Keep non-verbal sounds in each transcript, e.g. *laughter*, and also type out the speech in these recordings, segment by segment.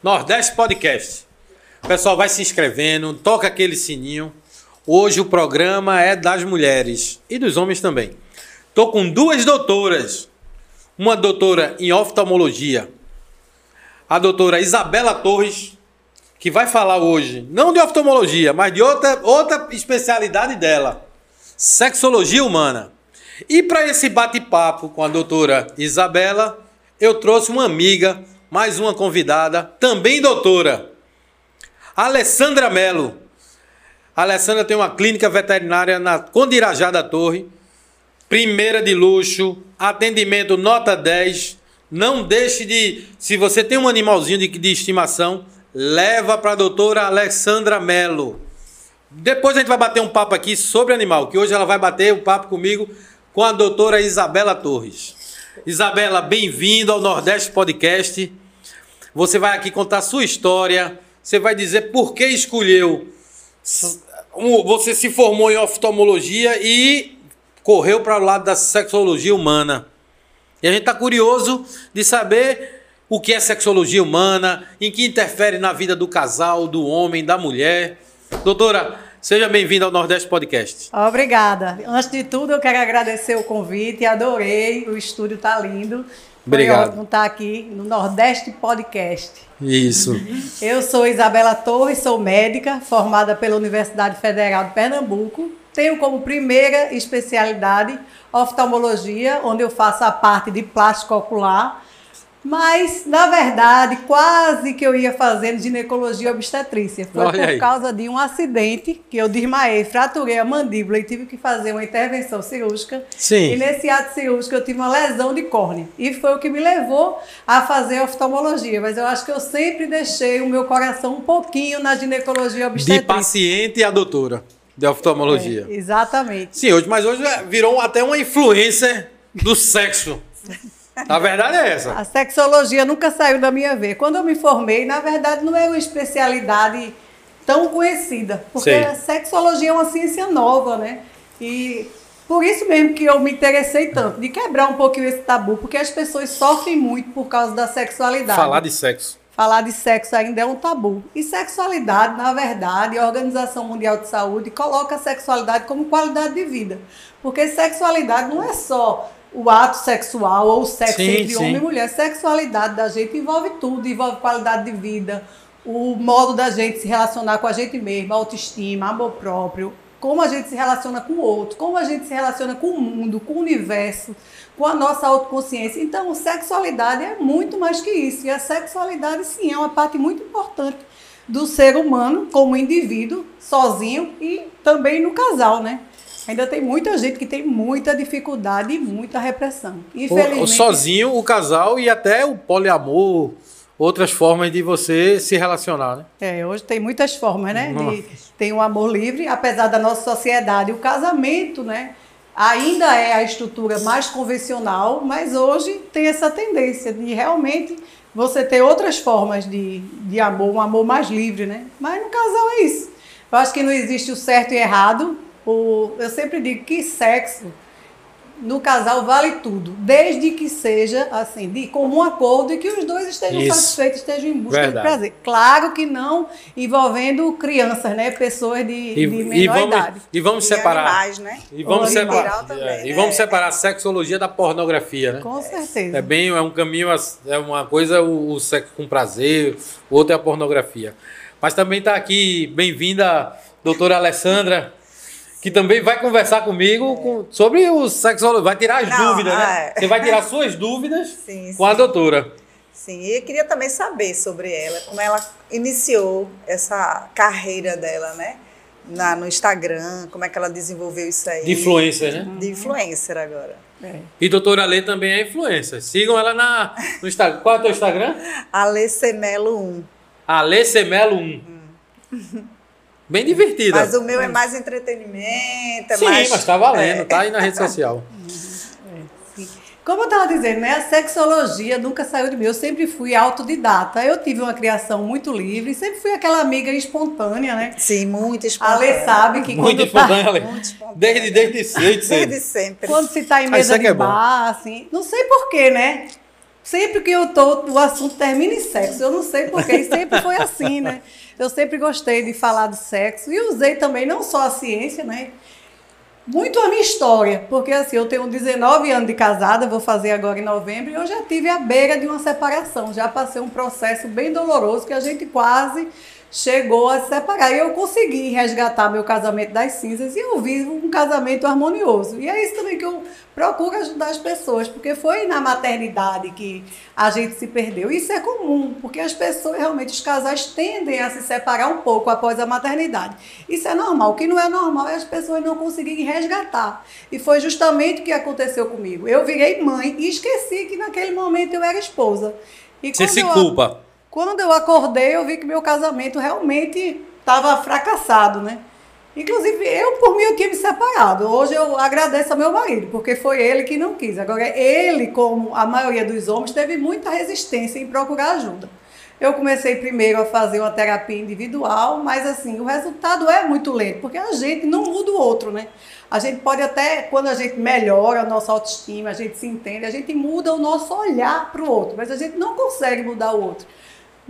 Nordeste Podcast. O pessoal vai se inscrevendo, toca aquele sininho. Hoje o programa é das mulheres e dos homens também. Tô com duas doutoras. Uma doutora em oftalmologia, a doutora Isabela Torres, que vai falar hoje, não de oftalmologia, mas de outra, outra especialidade dela, sexologia humana. E para esse bate-papo com a doutora Isabela, eu trouxe uma amiga, mais uma convidada, também doutora, Alessandra Melo. Alessandra tem uma clínica veterinária na Condirajá da Torre, primeira de luxo, atendimento nota 10. Não deixe de, se você tem um animalzinho de, de estimação, leva para a doutora Alessandra Melo. Depois a gente vai bater um papo aqui sobre animal, que hoje ela vai bater um papo comigo com a doutora Isabela Torres. Isabela, bem-vindo ao Nordeste Podcast. Você vai aqui contar sua história, você vai dizer por que escolheu. Você se formou em oftalmologia e correu para o lado da sexologia humana. E a gente está curioso de saber o que é sexologia humana, em que interfere na vida do casal, do homem, da mulher. Doutora, seja bem-vinda ao Nordeste Podcast. Obrigada. Antes de tudo, eu quero agradecer o convite, adorei, o estúdio está lindo. Obrigado. Foi estar aqui no Nordeste Podcast. Isso. Eu sou Isabela Torres, sou médica, formada pela Universidade Federal de Pernambuco. Tenho como primeira especialidade oftalmologia, onde eu faço a parte de plástico ocular mas, na verdade, quase que eu ia fazendo ginecologia obstetrícia. Foi Olha por aí. causa de um acidente que eu desmaiei, fraturei a mandíbula e tive que fazer uma intervenção cirúrgica. Sim. E nesse ato cirúrgico eu tive uma lesão de córnea. E foi o que me levou a fazer oftalmologia. Mas eu acho que eu sempre deixei o meu coração um pouquinho na ginecologia De obstetrícia. paciente a doutora de oftalmologia. É, exatamente. Sim, hoje, mas hoje virou até uma influencer do sexo. *laughs* A verdade é essa. A sexologia nunca saiu da minha veia. Quando eu me formei, na verdade, não é uma especialidade tão conhecida, porque Sei. a sexologia é uma ciência nova, né? E por isso mesmo que eu me interessei tanto, de quebrar um pouquinho esse tabu, porque as pessoas sofrem muito por causa da sexualidade. Falar de sexo. Falar de sexo ainda é um tabu. E sexualidade, na verdade, a Organização Mundial de Saúde coloca a sexualidade como qualidade de vida. Porque sexualidade não é só o ato sexual ou o sexo Sim, entre sim. homem e mulher. Sexualidade da gente envolve tudo, envolve qualidade de vida, o modo da gente se relacionar com a gente mesma, autoestima, amor próprio, como a gente se relaciona com o outro, como a gente se relaciona com o mundo, com o universo, com a nossa autoconsciência. Então, sexualidade é muito mais que isso. E a sexualidade, sim, é uma parte muito importante do ser humano como indivíduo, sozinho e também no casal, né? Ainda tem muita gente que tem muita dificuldade e muita repressão. Infelizmente. o sozinho, o casal e até o poliamor, outras formas de você se relacionar, né? É, hoje tem muitas formas, né? De, tem o amor livre, apesar da nossa sociedade. O casamento, né? Ainda é a estrutura mais convencional, mas hoje tem essa tendência de realmente você ter outras formas de, de amor, um amor mais livre, né? Mas no casal é isso. Eu acho que não existe o certo e errado. O, eu sempre digo que sexo no casal vale tudo, desde que seja assim, de comum acordo e que os dois estejam Isso. satisfeitos, estejam em busca Verdade. de prazer. Claro que não envolvendo crianças, né? Pessoas de, E, de e menor vamos, idade. e vamos E separar. animais, né? E vamos separar. também, é, E né? vamos separar a sexologia da pornografia, né? Com certeza. É bem, é um caminho, é uma coisa o, o sexo com prazer, o outro é a pornografia. Mas também está aqui, bem-vinda, doutora Alessandra, que também vai conversar comigo com- sobre o sexo, vai tirar as Não, dúvidas, né? é. Você vai tirar suas dúvidas *laughs* Sim, com a sim. doutora. Sim, e eu queria também saber sobre ela, como ela iniciou essa carreira dela, né? Na, no Instagram, como é que ela desenvolveu isso aí. De influencer, né? De influencer agora. É. E doutora Lê também é influencer. Sigam ela na, no Instagram. Qual é o teu Instagram? *laughs* Alê Melo 1. Alê Semelo 1. *laughs* Bem divertida. Mas o meu é mais entretenimento, é Sim, mais... mas tá valendo, é. tá aí na rede social. *laughs* Como eu estava dizendo, né? A sexologia nunca saiu de mim. Eu sempre fui autodidata. Eu tive uma criação muito livre, sempre fui aquela amiga espontânea, né? Sim, muito A espontâneo. Lê sabe que Muito quando, tá, espontânea, Ale. Muito espontâneo. Desde, desde, cedo. Desde sempre. quando se está em Ah, mesa é que de é bom. bar, assim, não sei porquê, né? sempre que eu tô, o assunto termina em sexo. Eu não sei porquê, sempre foi assim, né? *laughs* Eu sempre gostei de falar de sexo e usei também não só a ciência, né? Muito a minha história, porque assim, eu tenho 19 anos de casada, vou fazer agora em novembro, e eu já tive à beira de uma separação, já passei um processo bem doloroso que a gente quase chegou a se separar. E eu consegui resgatar meu casamento das cinzas e eu vivo um casamento harmonioso. E é isso também que eu procuro ajudar as pessoas, porque foi na maternidade que a gente se perdeu. Isso é comum, porque as pessoas, realmente, os casais tendem a se separar um pouco após a maternidade. Isso é normal. O que não é normal é as pessoas não conseguirem resgatar. E foi justamente o que aconteceu comigo. Eu virei mãe e esqueci que naquele momento eu era esposa. E Você se eu... culpa? Quando eu acordei, eu vi que meu casamento realmente estava fracassado, né? Inclusive, eu, por mim, eu tinha me separado. Hoje eu agradeço ao meu marido, porque foi ele que não quis. Agora, ele, como a maioria dos homens, teve muita resistência em procurar ajuda. Eu comecei primeiro a fazer uma terapia individual, mas assim, o resultado é muito lento, porque a gente não muda o outro, né? A gente pode até, quando a gente melhora a nossa autoestima, a gente se entende, a gente muda o nosso olhar para o outro, mas a gente não consegue mudar o outro.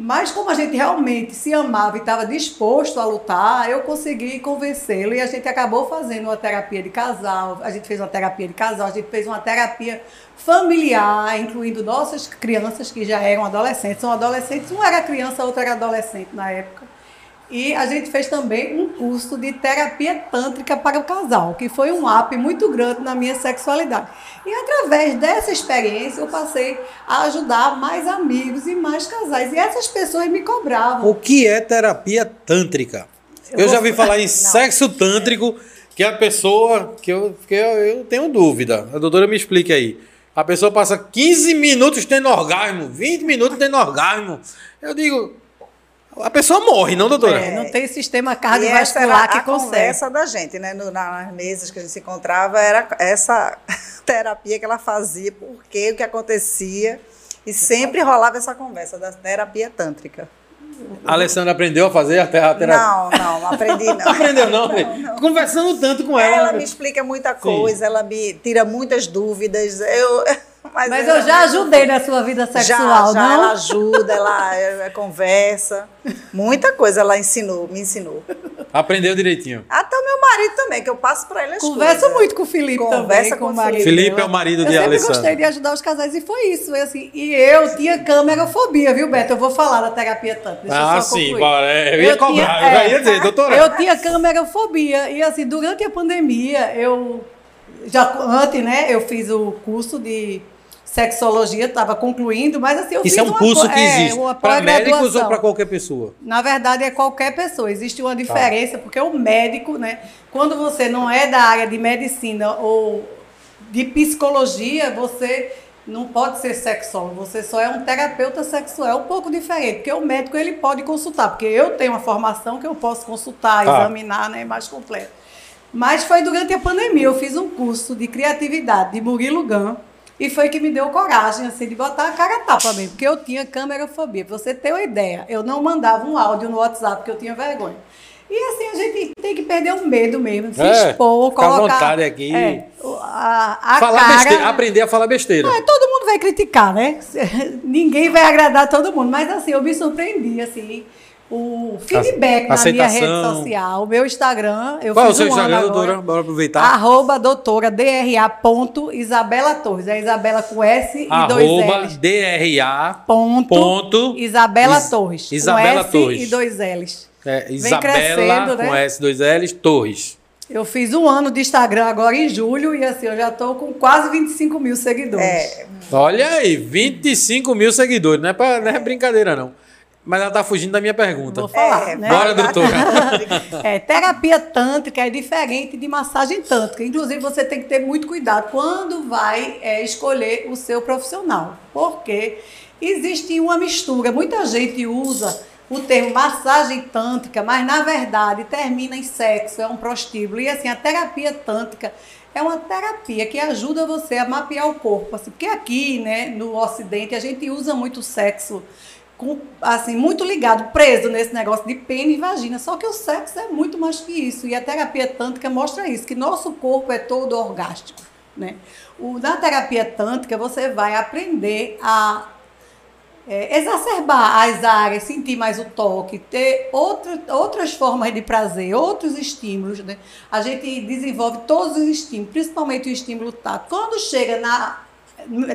Mas como a gente realmente se amava e estava disposto a lutar, eu consegui convencê-lo e a gente acabou fazendo uma terapia de casal. A gente fez uma terapia de casal, a gente fez uma terapia familiar, incluindo nossas crianças que já eram adolescentes. São adolescentes, um era criança, outro era adolescente na época. E a gente fez também um curso de terapia tântrica para o casal, que foi um up muito grande na minha sexualidade. E através dessa experiência eu passei a ajudar mais amigos e mais casais. E essas pessoas me cobravam. O que é terapia tântrica? Eu, eu já ouvi falar em *laughs* Não. sexo tântrico, que é a pessoa que eu, que eu, eu tenho dúvida. A doutora me explique aí. A pessoa passa 15 minutos tendo orgasmo, 20 minutos tendo orgasmo. Eu digo, a pessoa morre, não, doutora? É, não tem sistema cardiovascular que a consegue. A conversa da gente, né? No, nas mesas que a gente se encontrava, era essa *laughs* terapia que ela fazia, por quê, o que acontecia. E sempre rolava essa conversa da terapia tântrica. A Alessandra aprendeu a fazer a terapia? Não, não, não aprendi *laughs* não. Aprendeu não, não, não, Conversando tanto com ela. Ela me explica muita coisa, Sim. ela me tira muitas dúvidas. Eu mas, Mas eu já ajudei na sua vida sexual, já, já não? ela ajuda, ela, ela conversa. Muita coisa ela ensinou, me ensinou. Aprendeu direitinho. Até o meu marido também, que eu passo para ele as Conversa coisas. muito com o Felipe Conversa também, com, com o marido. Felipe é o marido de Alessandra. Eu sempre gostei de ajudar os casais e foi isso. Foi assim. E eu tinha camerafobia, viu, Beto? Eu vou falar da terapia tanto. ah, sim. É, eu ia eu cobrar. Tinha, eu ia dizer, doutora. Eu tinha camerafobia. E assim, durante a pandemia, eu... Já antes, né, eu fiz o curso de sexologia, estava concluindo, mas assim, eu Isso fiz é um curso que é, existe para médicos ou para qualquer pessoa? Na verdade, é qualquer pessoa. Existe uma diferença, tá. porque o médico, né, quando você não é da área de medicina ou de psicologia, você não pode ser sexólogo, você só é um terapeuta sexual, é um pouco diferente, porque o médico ele pode consultar, porque eu tenho uma formação que eu posso consultar, tá. examinar, né, mais completo. Mas foi durante a pandemia, eu fiz um curso de criatividade de Murilo Gun, e foi que me deu coragem, assim, de botar a cara a tapa mesmo, porque eu tinha câmerafobia. Pra você ter uma ideia, eu não mandava um áudio no WhatsApp, porque eu tinha vergonha. E assim, a gente tem que perder o medo mesmo, se é, expor, colocar... vontade aqui. É, a, a falar cara, besteira, aprender a falar besteira. É, todo mundo vai criticar, né? *laughs* Ninguém vai agradar todo mundo. Mas assim, eu me surpreendi, assim o feedback na minha rede social, o meu Instagram. Eu Qual é o seu um Instagram, doutora? Bora aproveitar. Arroba doutora DRA ponto Isabela Torres. É Isabela com S e arroba dois L's. DRA ponto, ponto Isabela Is, Torres. Isabela com Torres. S e dois L's. É, Isabela com né? S, dois L's, Torres. Eu fiz um ano de Instagram agora em julho e assim, eu já estou com quase 25 mil seguidores. É. Olha aí, 25 mil seguidores. Não é, pra, não é brincadeira, não. Mas ela está fugindo da minha pergunta. Vou falar, é, né? Bora, doutora. é, terapia tântrica é diferente de massagem tântrica. Inclusive, você tem que ter muito cuidado quando vai é, escolher o seu profissional. Porque existe uma mistura. Muita gente usa o termo massagem tântrica, mas na verdade termina em sexo, é um prostíbulo. E assim, a terapia tântrica é uma terapia que ajuda você a mapear o corpo. Assim, porque aqui, né, no Ocidente, a gente usa muito sexo com, assim, muito ligado, preso nesse negócio de pênis e vagina. Só que o sexo é muito mais que isso. E a terapia tântrica mostra isso, que nosso corpo é todo orgástico. Né? O, na terapia tântrica, você vai aprender a é, exacerbar as áreas, sentir mais o toque, ter outra, outras formas de prazer, outros estímulos. Né? A gente desenvolve todos os estímulos, principalmente o estímulo tátil. Quando chega na,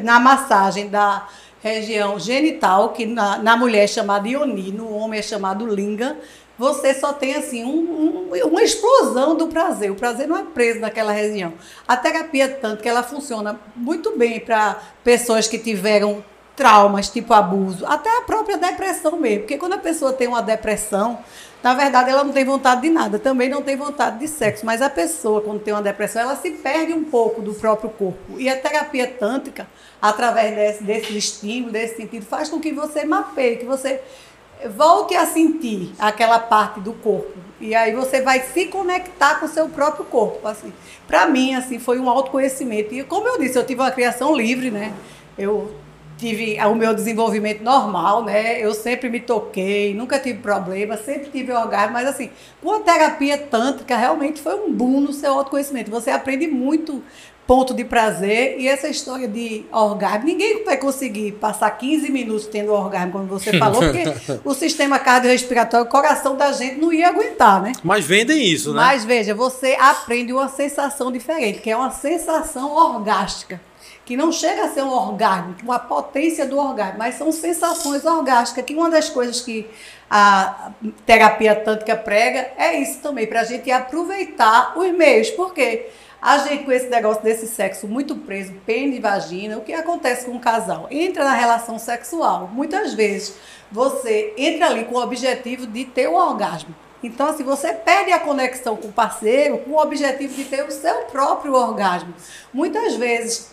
na massagem da região genital, que na, na mulher é chamada ioni, no homem é chamado linga, você só tem assim um, um, uma explosão do prazer. O prazer não é preso naquela região. A terapia tanto que ela funciona muito bem para pessoas que tiveram traumas, tipo abuso, até a própria depressão mesmo. Porque quando a pessoa tem uma depressão, na verdade ela não tem vontade de nada, também não tem vontade de sexo. Mas a pessoa, quando tem uma depressão, ela se perde um pouco do próprio corpo. E a terapia tântrica, através desse, desse estímulo, desse sentido, faz com que você mapeie, que você volte a sentir aquela parte do corpo. E aí você vai se conectar com o seu próprio corpo. Assim. Para mim, assim, foi um autoconhecimento. E como eu disse, eu tive uma criação livre, né? Eu tive o meu desenvolvimento normal, né? Eu sempre me toquei, nunca tive problema, sempre tive orgasmo, mas assim, com a terapia tântrica realmente foi um boom no seu autoconhecimento. Você aprende muito ponto de prazer e essa história de orgasmo, ninguém vai conseguir passar 15 minutos tendo orgasmo, como você falou, porque *laughs* o sistema cardiorrespiratório, o coração da gente não ia aguentar, né? Mas vendem isso, né? Mas veja, você aprende uma sensação diferente, que é uma sensação orgástica que não chega a ser um orgasmo, uma potência do orgasmo, mas são sensações orgásticas, que uma das coisas que a terapia tântrica prega é isso também, para a gente aproveitar os meios, porque a gente com esse negócio desse sexo muito preso, pênis e vagina, o que acontece com um casal? Entra na relação sexual, muitas vezes você entra ali com o objetivo de ter o orgasmo. Então, assim, você perde a conexão com o parceiro com o objetivo de ter o seu próprio orgasmo. Muitas vezes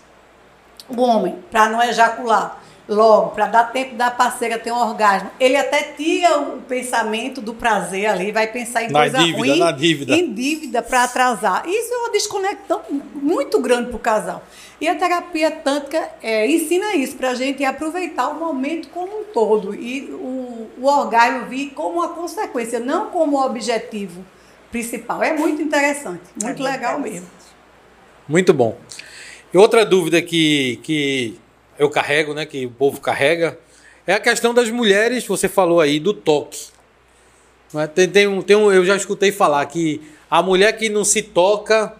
o homem, para não ejacular logo, para dar tempo da parceira ter um orgasmo, ele até tira o pensamento do prazer ali, vai pensar em na coisa dívida, ruim, na dívida. em dívida para atrasar. Isso é uma desconexão muito grande para o casal. E a terapia tântrica é, ensina isso para a gente aproveitar o momento como um todo e o, o orgasmo vir como uma consequência, não como objetivo principal. É muito interessante, muito é legal mesmo. Muito bom. E outra dúvida que, que eu carrego, né, que o povo carrega, é a questão das mulheres, você falou aí, do toque. É? Tem, tem, um, tem um, eu já escutei falar que a mulher que não se toca,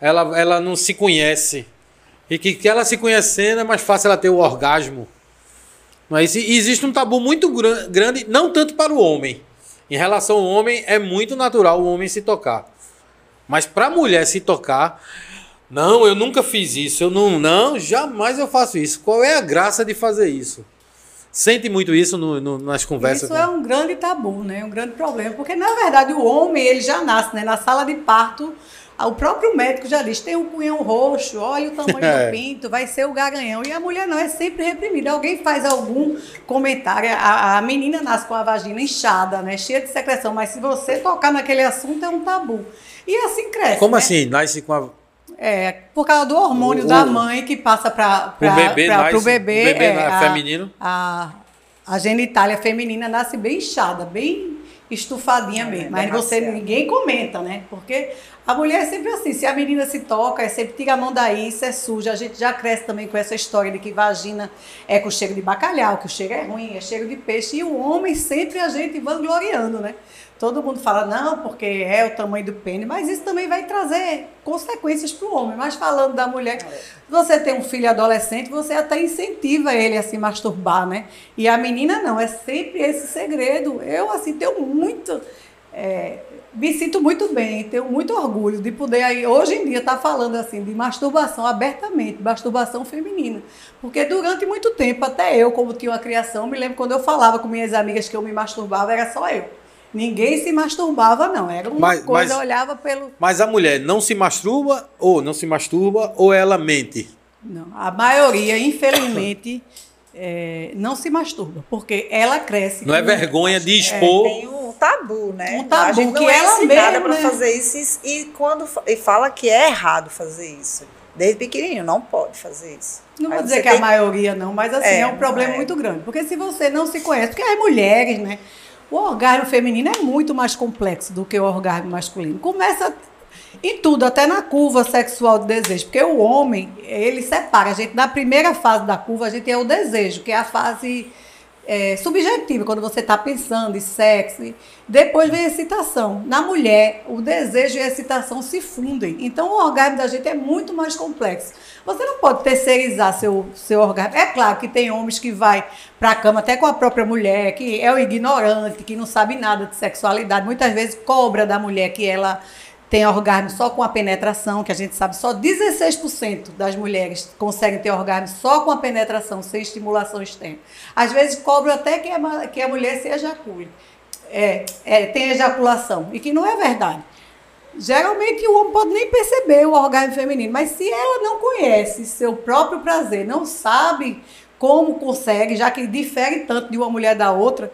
ela, ela não se conhece. E que, que ela se conhecendo é mais fácil ela ter o orgasmo. Mas existe um tabu muito grande, não tanto para o homem. Em relação ao homem, é muito natural o homem se tocar. Mas para a mulher se tocar, não, eu nunca fiz isso. Eu não, não, jamais eu faço isso. Qual é a graça de fazer isso? Sente muito isso no, no, nas conversas? Isso é um grande tabu, né? Um grande problema, porque na verdade o homem ele já nasce, né? Na sala de parto, o próprio médico já diz: tem um cunhão roxo, olha o tamanho *laughs* é. do pinto, vai ser o garanhão. E a mulher não é sempre reprimida. Alguém faz algum comentário, a, a menina nasce com a vagina inchada, né? Cheia de secreção, mas se você tocar naquele assunto é um tabu. E assim cresce. Como né? assim? Nasce com a é, por causa do hormônio o, da mãe que passa para o bebê, pra, nasce, pro bebê, bebê é, a, feminino. A, a genitália feminina nasce bem inchada, bem estufadinha é, mesmo. Mas você ninguém comenta, né? Porque a mulher é sempre assim, se a menina se toca, é sempre tira a mão daí, isso é suja. A gente já cresce também com essa história de que vagina é com cheiro de bacalhau, que o cheiro é ruim, é cheiro de peixe. E o homem sempre a gente vangloriando, né? Todo mundo fala, não, porque é o tamanho do pênis, mas isso também vai trazer consequências para o homem. Mas falando da mulher, você tem um filho adolescente, você até incentiva ele a se masturbar, né? E a menina não, é sempre esse segredo. Eu, assim, tenho muito. É, me sinto muito bem, tenho muito orgulho de poder aí, hoje em dia, estar tá falando assim de masturbação abertamente, masturbação feminina. Porque durante muito tempo, até eu, como tinha uma criação, me lembro quando eu falava com minhas amigas que eu me masturbava, era só eu. Ninguém se masturbava, não. Era uma mas, coisa, mas, olhava pelo. Mas a mulher não se masturba ou não se masturba ou ela mente? Não. A maioria, infelizmente, é, não se masturba, porque ela cresce. Não é vergonha de expor. É, tem um tabu, né? Um tabu a gente que é ela ensinada para né? fazer isso e, e quando e fala que é errado fazer isso. Desde pequenininho, não pode fazer isso. Não Aí vou dizer que tem... a maioria não, mas assim, é, é um problema é. muito grande. Porque se você não se conhece, porque as mulheres, né? O orgasmo feminino é muito mais complexo do que o orgasmo masculino. Começa em tudo, até na curva sexual do desejo, porque o homem, ele separa. A gente, na primeira fase da curva, a gente tem o desejo, que é a fase é, subjetiva, quando você está pensando em sexo. Depois vem a excitação. Na mulher, o desejo e a excitação se fundem. Então, o orgasmo da gente é muito mais complexo. Você não pode terceirizar seu, seu orgasmo. É claro que tem homens que vai para a cama até com a própria mulher, que é o ignorante, que não sabe nada de sexualidade. Muitas vezes cobra da mulher que ela tem orgasmo só com a penetração, que a gente sabe só 16% das mulheres conseguem ter orgasmo só com a penetração, sem estimulação externa. Às vezes cobram até que a, que a mulher se ejacule, é, é, tem ejaculação, e que não é verdade. Geralmente o homem pode nem perceber o orgasmo feminino, mas se ela não conhece seu próprio prazer, não sabe como consegue, já que difere tanto de uma mulher da outra,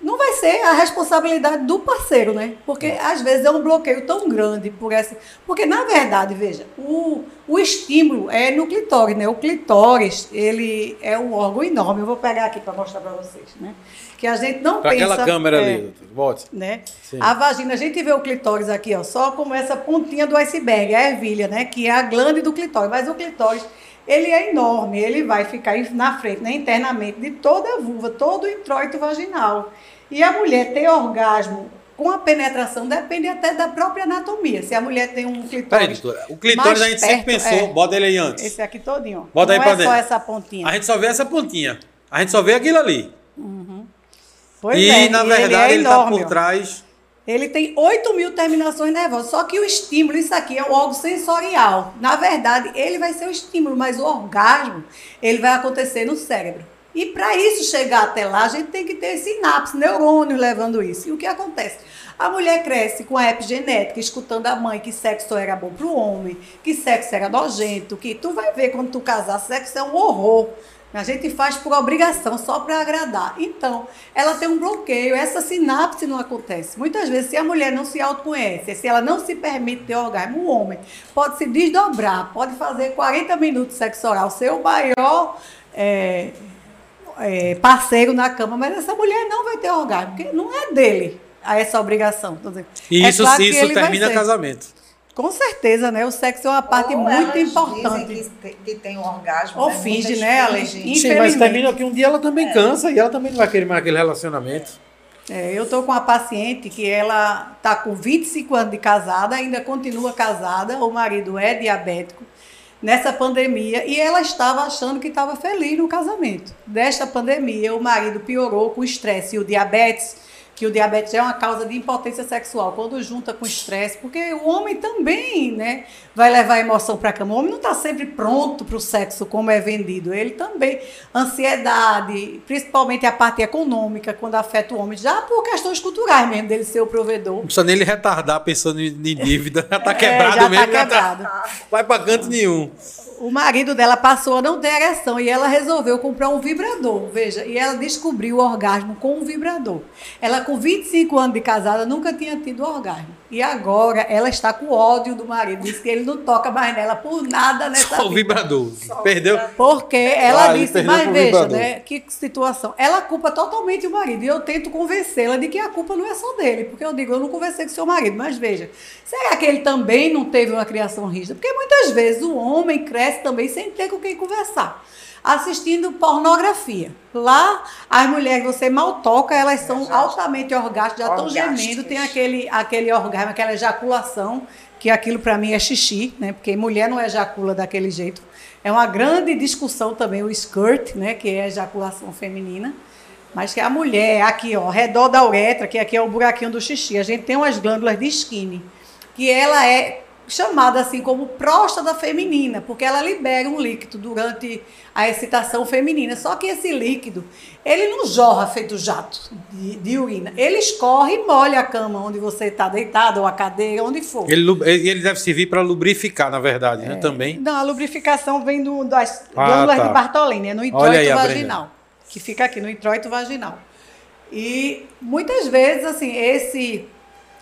não vai ser a responsabilidade do parceiro, né? Porque às vezes é um bloqueio tão grande por essa. Porque, na verdade, veja, o, o estímulo é no clitóris, né? O clitóris, ele é um órgão enorme. Eu vou pegar aqui para mostrar para vocês, né? Que a gente não pra pensa. aquela câmera é, ali, bote. Né? A vagina, a gente vê o clitóris aqui, ó, só como essa pontinha do iceberg, a ervilha, né? Que é a glande do clitóris. Mas o clitóris ele é enorme, ele vai ficar na frente, né, internamente, de toda a vulva, todo o introito vaginal. E a mulher ter orgasmo com a penetração depende até da própria anatomia. Se a mulher tem um clitóris. Peraí, doutora. O clitóris a gente perto, sempre pensou, é, bota ele aí antes. Esse aqui todinho. Bota Não aí pra é dentro. só essa pontinha. A gente só vê essa pontinha. A gente só vê aquilo ali. Pois e, é, na e verdade, ele, é está por trás. Ele tem 8 mil terminações nervosas. Só que o estímulo, isso aqui é o órgão sensorial. Na verdade, ele vai ser o estímulo, mas o orgasmo, ele vai acontecer no cérebro. E para isso chegar até lá, a gente tem que ter sinapse, neurônios levando isso. E o que acontece? A mulher cresce com a epigenética, escutando a mãe que sexo era bom para o homem, que sexo era nojento, que tu vai ver quando tu casar, sexo é um horror. A gente faz por obrigação, só para agradar. Então, ela tem um bloqueio, essa sinapse não acontece. Muitas vezes, se a mulher não se autoconhece, se ela não se permite ter orgasmo, o homem pode se desdobrar, pode fazer 40 minutos de sexo oral, ser o maior é, é, parceiro na cama, mas essa mulher não vai ter orgasmo, porque não é dele essa obrigação. E É isso, claro que isso termina casamento. Com certeza, né? O sexo é uma parte Ou muito elas importante. Dizem que, que tem um orgasmo. Ou né? finge, Muitas né, Alex? fingem. Sim, mas termina que um dia ela também cansa e ela também não vai querer mais aquele relacionamento. É, eu estou com uma paciente que ela está com 25 anos de casada, ainda continua casada, o marido é diabético, nessa pandemia, e ela estava achando que estava feliz no casamento. Desta pandemia, o marido piorou com o estresse e o diabetes, que o diabetes é uma causa de impotência sexual, quando junta com estresse, porque o homem também né, vai levar a emoção para a cama. O homem não está sempre pronto para o sexo como é vendido. Ele também, ansiedade, principalmente a parte econômica, quando afeta o homem, já por questões culturais mesmo, dele ser o provedor. Não precisa nem ele retardar pensando em, em dívida. Já tá *laughs* É, quebrado já tá mesmo. já quebrado. Vai pra canto nenhum. O marido dela passou a não ter ereção e ela resolveu comprar um vibrador, veja, e ela descobriu o orgasmo com um vibrador. Ela, com 25 anos de casada, nunca tinha tido orgasmo. E agora ela está com ódio do marido, diz que ele não toca mais nela por nada nessa Só o vibrador. Perdeu? Porque ela Ah, disse, mas veja, vibrador." né, que situação. Ela culpa totalmente o marido. E eu tento convencê-la de que a culpa não é só dele. Porque eu digo, eu não conversei com seu marido, mas veja, será que ele também não teve uma criação rígida? Porque muitas vezes o homem cresce também sem ter com quem conversar. Assistindo pornografia. Lá, as mulheres que você mal toca, elas são Já- altamente orgásticas, já estão gemendo, tem aquele, aquele orgasmo, aquela ejaculação, que aquilo para mim é xixi, né? Porque mulher não ejacula daquele jeito. É uma grande discussão também o skirt, né? Que é a ejaculação feminina. Mas que a mulher, aqui, ó, ao redor da uretra, que aqui é o buraquinho do xixi, a gente tem umas glândulas de skin, que ela é chamada assim como próstata feminina, porque ela libera um líquido durante a excitação feminina. Só que esse líquido, ele não jorra feito jato de, de urina. Ele escorre e molha a cama onde você está deitado, ou a cadeira, onde for. Ele, ele deve servir para lubrificar, na verdade, É. né? Também. Não, a lubrificação vem do, das Ah, glândulas tá. de Bartolini, é no introito aí vaginal, que fica aqui no introito vaginal. E muitas vezes, assim, esse,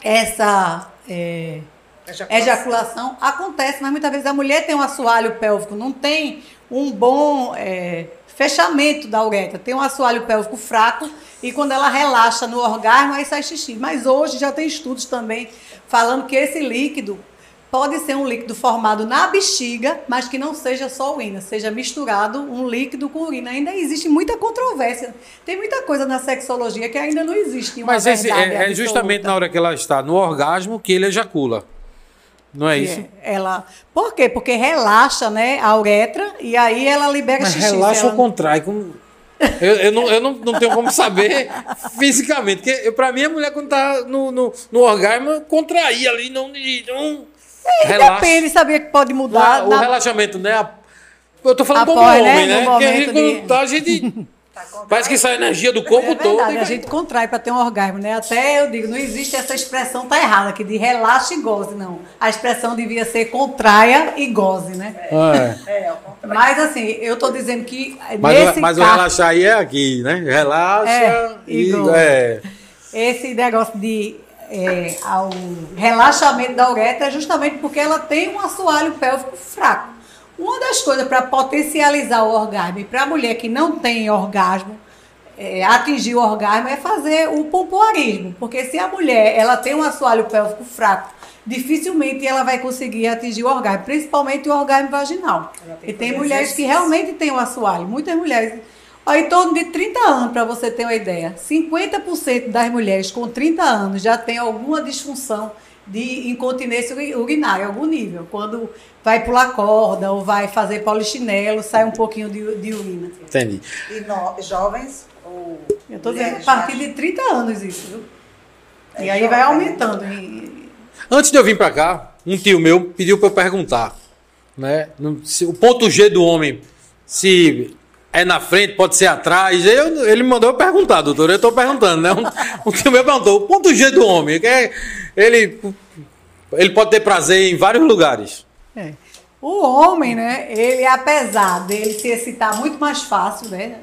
essa é, ejaculação acontece, mas muitas vezes a mulher tem um assoalho pélvico, não tem um bom é, fechamento da uretra, tem um assoalho pélvico fraco e quando ela relaxa no orgasmo, aí sai xixi. Mas hoje já tem estudos também falando que esse líquido pode ser um líquido formado na bexiga, mas que não seja só urina, seja misturado um líquido com urina. Ainda existe muita controvérsia. Tem muita coisa na sexologia que ainda não existe uma Mas esse verdade é, é justamente na hora que ela está no orgasmo que ele ejacula. Não é isso? É, Ela, por quê? Porque relaxa, né, a uretra e aí ela libera Mas xixi. relaxa ela... ou contrai? Como... Eu, eu, não, eu não, não tenho como saber *laughs* fisicamente. Porque pra mim a mulher quando tá no, no, no orgasmo contrair ali, não. não relaxa. Depende, sabia que pode mudar. Ah, o na- relaxamento, né? A- Eu tô falando como Após, né, homem, no né? Porque a gente, de- quando tá, a gente. Parece que sai energia do corpo É todo. verdade, e a vai- gente contrai para ter um orgasmo, né? Até eu digo, não existe essa expressão, tá errada, que de relaxa e goze, não. A expressão devia ser contraia e goze, né? É. É, ao contrário. Mas assim, eu tô dizendo que Mas, nesse o, mas o caso, relaxar aí é aqui, né? Relaxa É, e. igual. É. esse negócio de é, ao relaxamento da uretra é justamente porque ela tem um assoalho pélvico fraco. Uma das coisas para potencializar o orgasmo e para a mulher que não tem orgasmo, é, atingir o orgasmo é fazer o pompoarismo, porque se a mulher ela tem um assoalho pélvico fraco, dificilmente ela vai conseguir atingir o orgasmo, principalmente o orgasmo vaginal. Tem E que tem mulheres que exercício. realmente têm um assoalho, muitas mulheres. Ó, em torno de 30 anos, para você ter uma ideia, 50% das mulheres com 30 anos já tem alguma disfunção de incontinência uri- urinária, algum nível. Quando vai pular corda ou vai fazer polichinelo, sai um pouquinho de, de urina. Entendi. E no- jovens ou Eu estou dizendo a partir de 30 anos isso, viu? E É aí jovem, vai né? aumentando. E- Antes de eu vir pra cá, um tio meu pediu pra eu perguntar, né? no- se o ponto G do homem, se é na frente, pode ser atrás. Eu, ele me mandou eu perguntar, doutor. Eu tô perguntando, né? Um, um tio meu perguntou, o ponto G do homem, que é, ele, ele pode ter prazer em vários lugares. É. O homem, né, ele apesar dele se excitar muito mais fácil, né,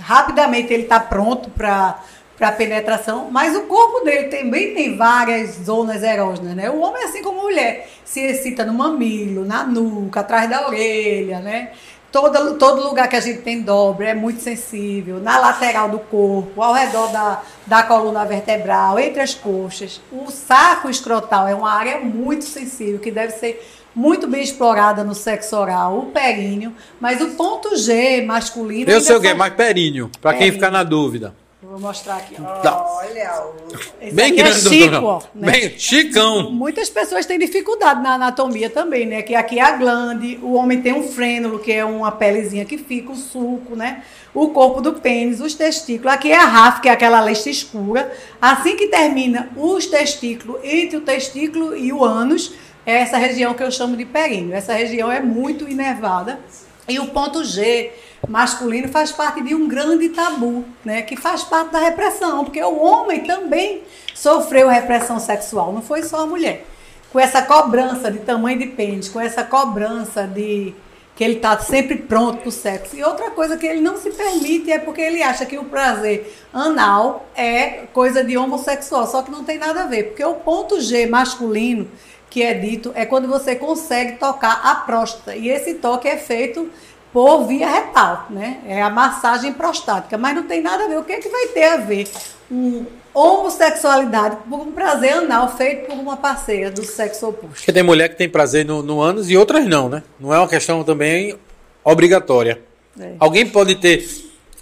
rapidamente ele está pronto para para penetração, mas o corpo dele também tem várias zonas erógenas, né? O homem, assim como a mulher, se excita no mamilo, na nuca, atrás da orelha, né? Todo, todo lugar que a gente tem dobra é muito sensível, na lateral do corpo, ao redor da, da coluna vertebral, entre as coxas. O saco escrotal é uma área muito sensível, que deve ser muito bem explorada no sexo oral, o períneo, mas o ponto G masculino. Eu sei o que é faz- mais períneo, pra quem ficar na dúvida. Vou mostrar aqui. Tá. Olha, o... Bem aqui grande, é Chico, ó, né? Bem, chicão. Muitas pessoas têm dificuldade na anatomia também, né? Que aqui é a glande, o homem tem um frênulo, que é uma pelezinha que fica, o suco, né? O corpo do pênis, os testículos. Aqui é a RAF, que é aquela lista escura. Assim que termina os testículos, entre o testículo e o ânus, é essa região que eu chamo de períneo. Essa região é muito inervada. E o ponto G masculino faz parte de um grande tabu, né? Que faz parte da repressão, porque o homem também sofreu repressão sexual, não foi só a mulher. Com essa cobrança de tamanho de pênis, com essa cobrança de que ele está sempre pronto para o sexo. E outra coisa que ele não se permite é porque ele acha que o prazer anal é coisa de homossexual, só que não tem nada a ver, porque o ponto G masculino que é dito é quando você consegue tocar a próstata. E esse toque é feito por via retal, né? É a massagem prostática, mas não tem nada a ver. O que é que vai ter a ver um homossexualidade por um prazer anal feito por uma parceira do sexo oposto? Porque tem mulher que tem prazer no, no ânus e outras não, né? Não é uma questão também obrigatória. É. Alguém pode ter,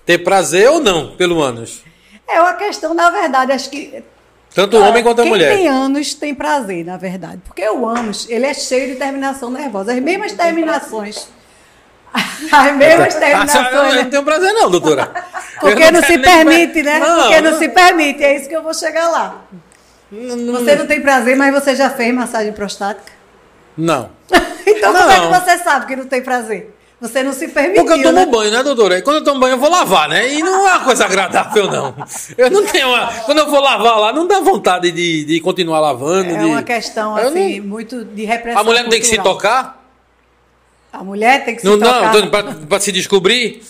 ter prazer ou não pelo ânus. É uma questão, na verdade, acho que Tanto o homem quanto a Quem mulher. tem ânus tem prazer, na verdade. Porque o ânus, ele é cheio de terminação nervosa. As mesmas terminações. *laughs* As mesmas terminações. eu né? não tenho prazer não, doutora. *laughs* Porque Eu não se permite, né? Não, Porque não não. se permite. É isso que eu vou chegar lá. Você não tem prazer, mas você já fez massagem prostática? Não. *laughs* Então como é Não. que você sabe que não tem prazer? Você não se permitiu, Porque eu tomo né? banho, né, doutora? E quando eu tomo banho, eu vou lavar, né? E não é uma coisa agradável, não. Eu não tenho uma... Quando eu vou lavar lá, não dá vontade de, de continuar lavando. É de- uma questão, Eu assim, não- muito de repressão A mulher não tem que se tocar? A mulher tem que se Não, tocar. não, pra, pra se descobrir.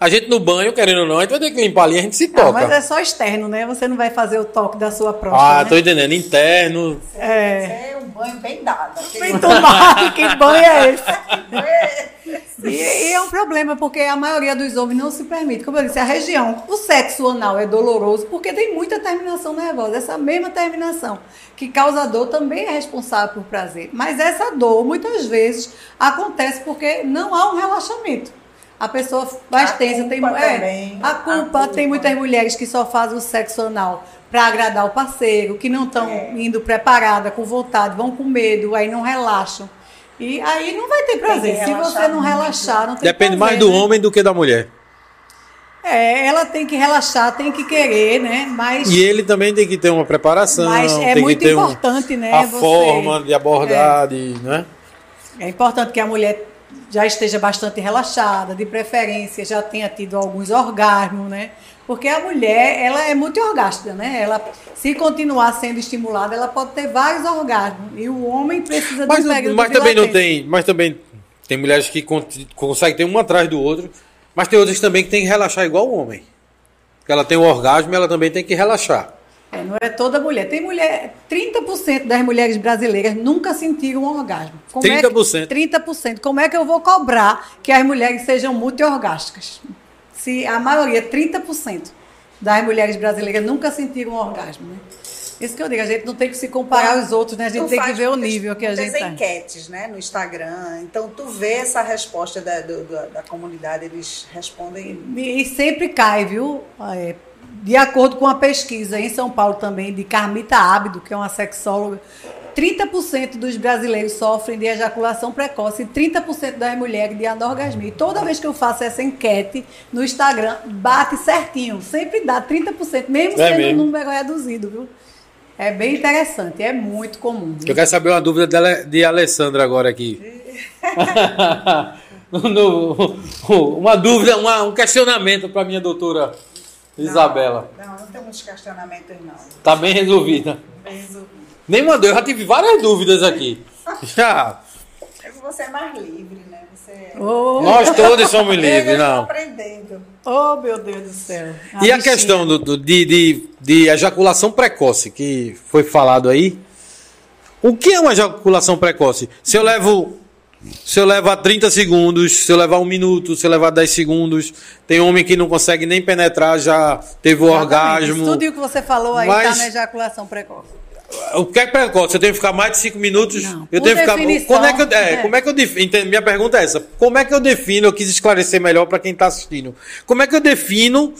A gente no banho, querendo ou não, a gente vai ter que limpar ali, a gente se Ah, toca. mas é só externo, né? Você não vai fazer o toque da sua próstata, Ah, né? tô entendendo. Interno. É. É um banho bem dado. Bem tomado, *laughs* que banho é esse? *laughs* E, e é um problema, porque a maioria dos homens não se permite. Como eu disse, a região, o sexo anal é doloroso porque tem muita terminação nervosa. Essa mesma terminação que causa dor também é responsável por prazer. Mas essa dor, muitas vezes, acontece porque não há um relaxamento. A pessoa faz A tensa, tem é, também, a a culpa, culpa. tem muitas mulheres que só fazem o sexo anal para agradar o parceiro, que não estão É. indo preparada, com vontade, vão com medo, aí não relaxam. E aí não vai ter prazer. Se você não muito. relaxar, não tem Depende prazer, mais do né? homem do que da mulher. É, ela tem que relaxar, tem que querer, né? Mas, E ele também tem que ter uma preparação, mas é tem muito que ter um- importante, né? a você- forma de abordar, de, né? É importante que a mulher já esteja bastante relaxada, de preferência já tenha tido alguns orgasmos, né? Porque a mulher, ela é muito orgástica, né? Ela, se continuar sendo estimulada, ela pode ter vários orgasmos. E o homem precisa Mas, de um mas também não tem, mas também tem mulheres que con- conseguem ter um atrás do outro, mas tem outras também que tem que relaxar igual o homem. Ela tem o orgasmo, ela também tem que relaxar. É, não é toda mulher. Tem mulher, 30% das mulheres brasileiras nunca sentiram um orgasmo. Como é que- 30%? 30%. Como é que eu vou cobrar que as mulheres sejam multiorgásticas? Se a maioria, 30% das mulheres brasileiras nunca sentiram um orgasmo, né? Isso que eu digo, a gente não tem que se comparar aos outros, né? A gente tem que ver o nível que a gente muitas tá. enquetes, né, no Instagram. Então, tu vê essa resposta da, do- da, da comunidade, eles respondem... E, e sempre cai, viu? É, de acordo com a pesquisa em São Paulo também, de Carmita Ábido, que é uma sexóloga, 30% dos brasileiros sofrem de ejaculação precoce e 30% das mulheres de anorgasmia. E toda vez que eu faço essa enquete no Instagram, bate certinho. Sempre dá 30%, mesmo É sendo mesmo. um número reduzido, viu? É bem interessante, é muito comum. viu? Eu quero saber uma dúvida dela- de Alessandra agora aqui. *laughs* No- uma dúvida, uma- um questionamento para minha doutora Isabela. Não, não tem muitos questionamentos, não. Tá bem resolvida. Bem resolvido. Nenhuma dúvida, eu já tive várias dúvidas aqui. Já. É que você é mais livre, né? Você... Oh, Nós todos somos Eu livres, estou não. aprendendo. oh, meu Deus do céu. E a bichinha. questão do, do- de, de, de ejaculação precoce, que foi falado aí. O que é uma ejaculação precoce? Se eu levo. Se eu levar 30 segundos, se eu levar um minuto, se eu levar 10 segundos, tem homem que não consegue nem penetrar, já teve o Exatamente. orgasmo. Tudo o que você falou aí Mas- está na ejaculação precoce. O que é precoce? Eu tenho que ficar mais de 5 minutos? Não, eu tenho que ficar. Como é que eu, é, é. como é que eu defino? Minha pergunta é essa. Como é que eu defino? Eu quis esclarecer melhor para quem está assistindo. Como é que eu defino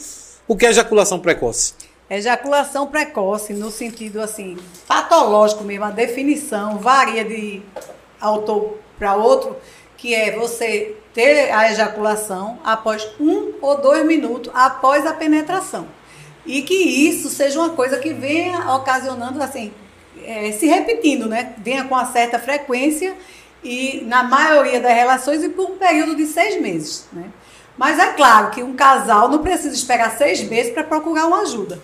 o que é ejaculação precoce? Ejaculação precoce, no sentido assim, patológico mesmo, a definição varia de autor para outro, que é você ter a ejaculação após um ou dois minutos após a penetração. E que isso seja uma coisa que venha ocasionando, assim, eh, se repetindo, né? Venha com uma certa frequência e na maioria das relações e por um período de seis meses, né? Mas é claro que um casal não precisa esperar seis meses para procurar uma ajuda.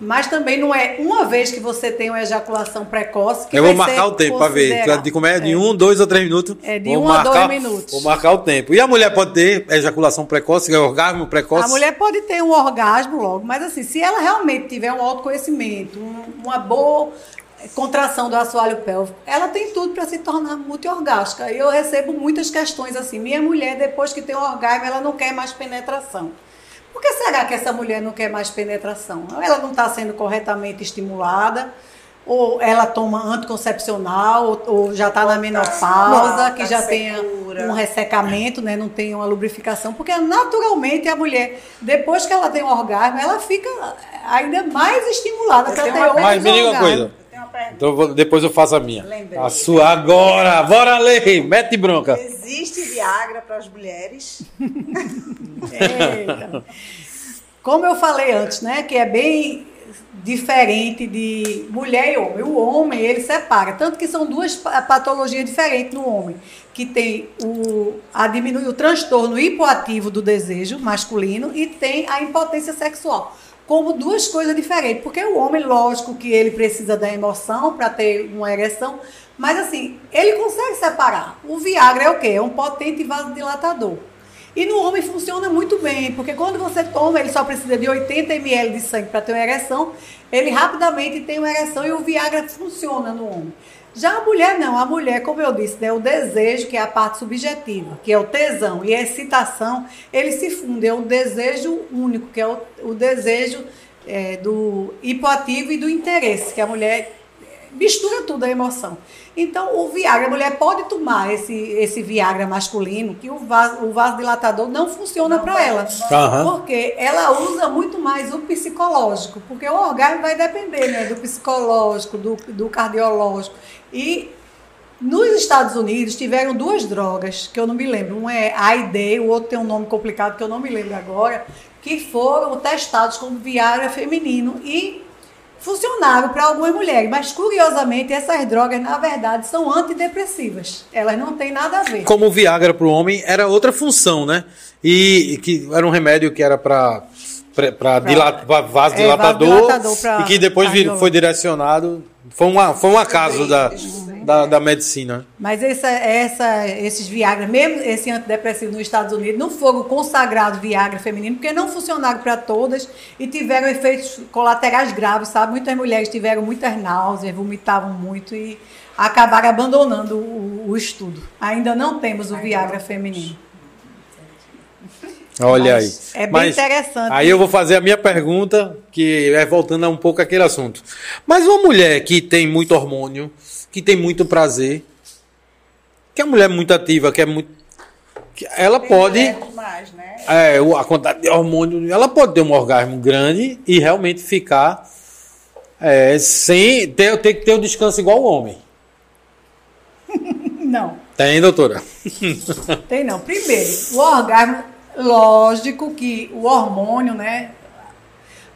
Mas também não é uma vez que você tem uma ejaculação precoce que eu vou marcar o tempo para ver. De como é? De um, dois ou três minutos. É, de um a dois marcar- minutos. Vou marcar o tempo. E a mulher pode ter ejaculação precoce, orgasmo precoce? A mulher pode ter um orgasmo logo, mas assim, se ela realmente tiver um autoconhecimento, um- uma boa contração do assoalho pélvico, ela tem tudo para se tornar multiorgástica. E eu recebo muitas questões assim, minha mulher depois que tem um orgasmo, ela não quer mais penetração. Por que será que essa mulher não quer mais penetração? Ou ela não está sendo corretamente estimulada, ou ela toma anticoncepcional, ou, ou já está na menopausa, Tá que já tenha secura. um ressecamento, né, não tem uma lubrificação, porque naturalmente a mulher, depois que ela tem um orgasmo, ela fica ainda mais estimulada para ter uma outros Mas me diga uma coisa. Eu. Então depois eu faço a minha. Lembrei. A sua agora. Bora, Lei. Mete bronca. Existe Viagra para as mulheres? *laughs* Como eu falei antes, né, que é bem diferente de mulher e homem. O homem, ele separa, tanto que são duas pa- patologias diferentes no homem, que tem o a diminui o transtorno hipoativo do desejo masculino e tem a impotência sexual. Como duas coisas diferentes, porque o homem, lógico que ele precisa da emoção para ter uma ereção, mas assim, ele consegue separar. O Viagra é o quê? É um potente vasodilatador. E no homem funciona muito bem, porque quando você toma, ele só precisa de 80 ml de sangue para ter uma ereção, ele rapidamente tem uma ereção e o Viagra funciona no homem. Já a mulher não, a mulher, como eu disse, né, o desejo, que é a parte subjetiva, que é o tesão, e a excitação, eles se fundem, é o desejo único, que é o, o desejo é, do hipoativo e do interesse, que a mulher mistura tudo a emoção. Então, o Viagra, a mulher pode tomar esse, esse Viagra masculino, que o, vaso, o vasodilatador não funciona para ela. Aham. Porque ela usa muito mais o psicológico, porque o orgasmo vai depender né, do psicológico, do, do cardiológico. E nos Estados Unidos tiveram duas drogas, que eu não me lembro. Um é AID, o outro tem um nome complicado que eu não me lembro agora, que foram testados como Viagra feminino e funcionaram para algumas mulheres. Mas, curiosamente, essas drogas, na verdade, são antidepressivas. Elas não têm nada a ver. Como o Viagra para o homem era outra função, né? E, e que era um remédio que era para para vasodilatador, vasodilatador pra e que depois vir- foi direcionado. Foi, uma, foi um acaso da, da, da medicina. Mas essa, essa, esses Viagra, mesmo esse antidepressivo nos Estados Unidos, não foram consagrados Viagra feminino, porque não funcionaram para todas e tiveram efeitos colaterais graves, sabe? Muitas mulheres tiveram muitas náuseas, vomitavam muito e acabaram abandonando o, o estudo. Ainda não temos o Viagra feminino. Olha aí. Mas é bem interessante. Aí eu vou fazer a minha pergunta, que é voltando a um pouco aquele assunto. Mas uma mulher que tem muito hormônio, que tem muito prazer, que é uma mulher muito ativa, que é muito. que ela pode. Tem mulher demais, né? É, a quantidade de hormônio, ela pode ter um orgasmo grande e realmente ficar é, sem ter, ter que ter o descanso igual o homem. *laughs* Não. Tem, doutora? Tem não. Primeiro, o orgasmo, lógico que o hormônio, né?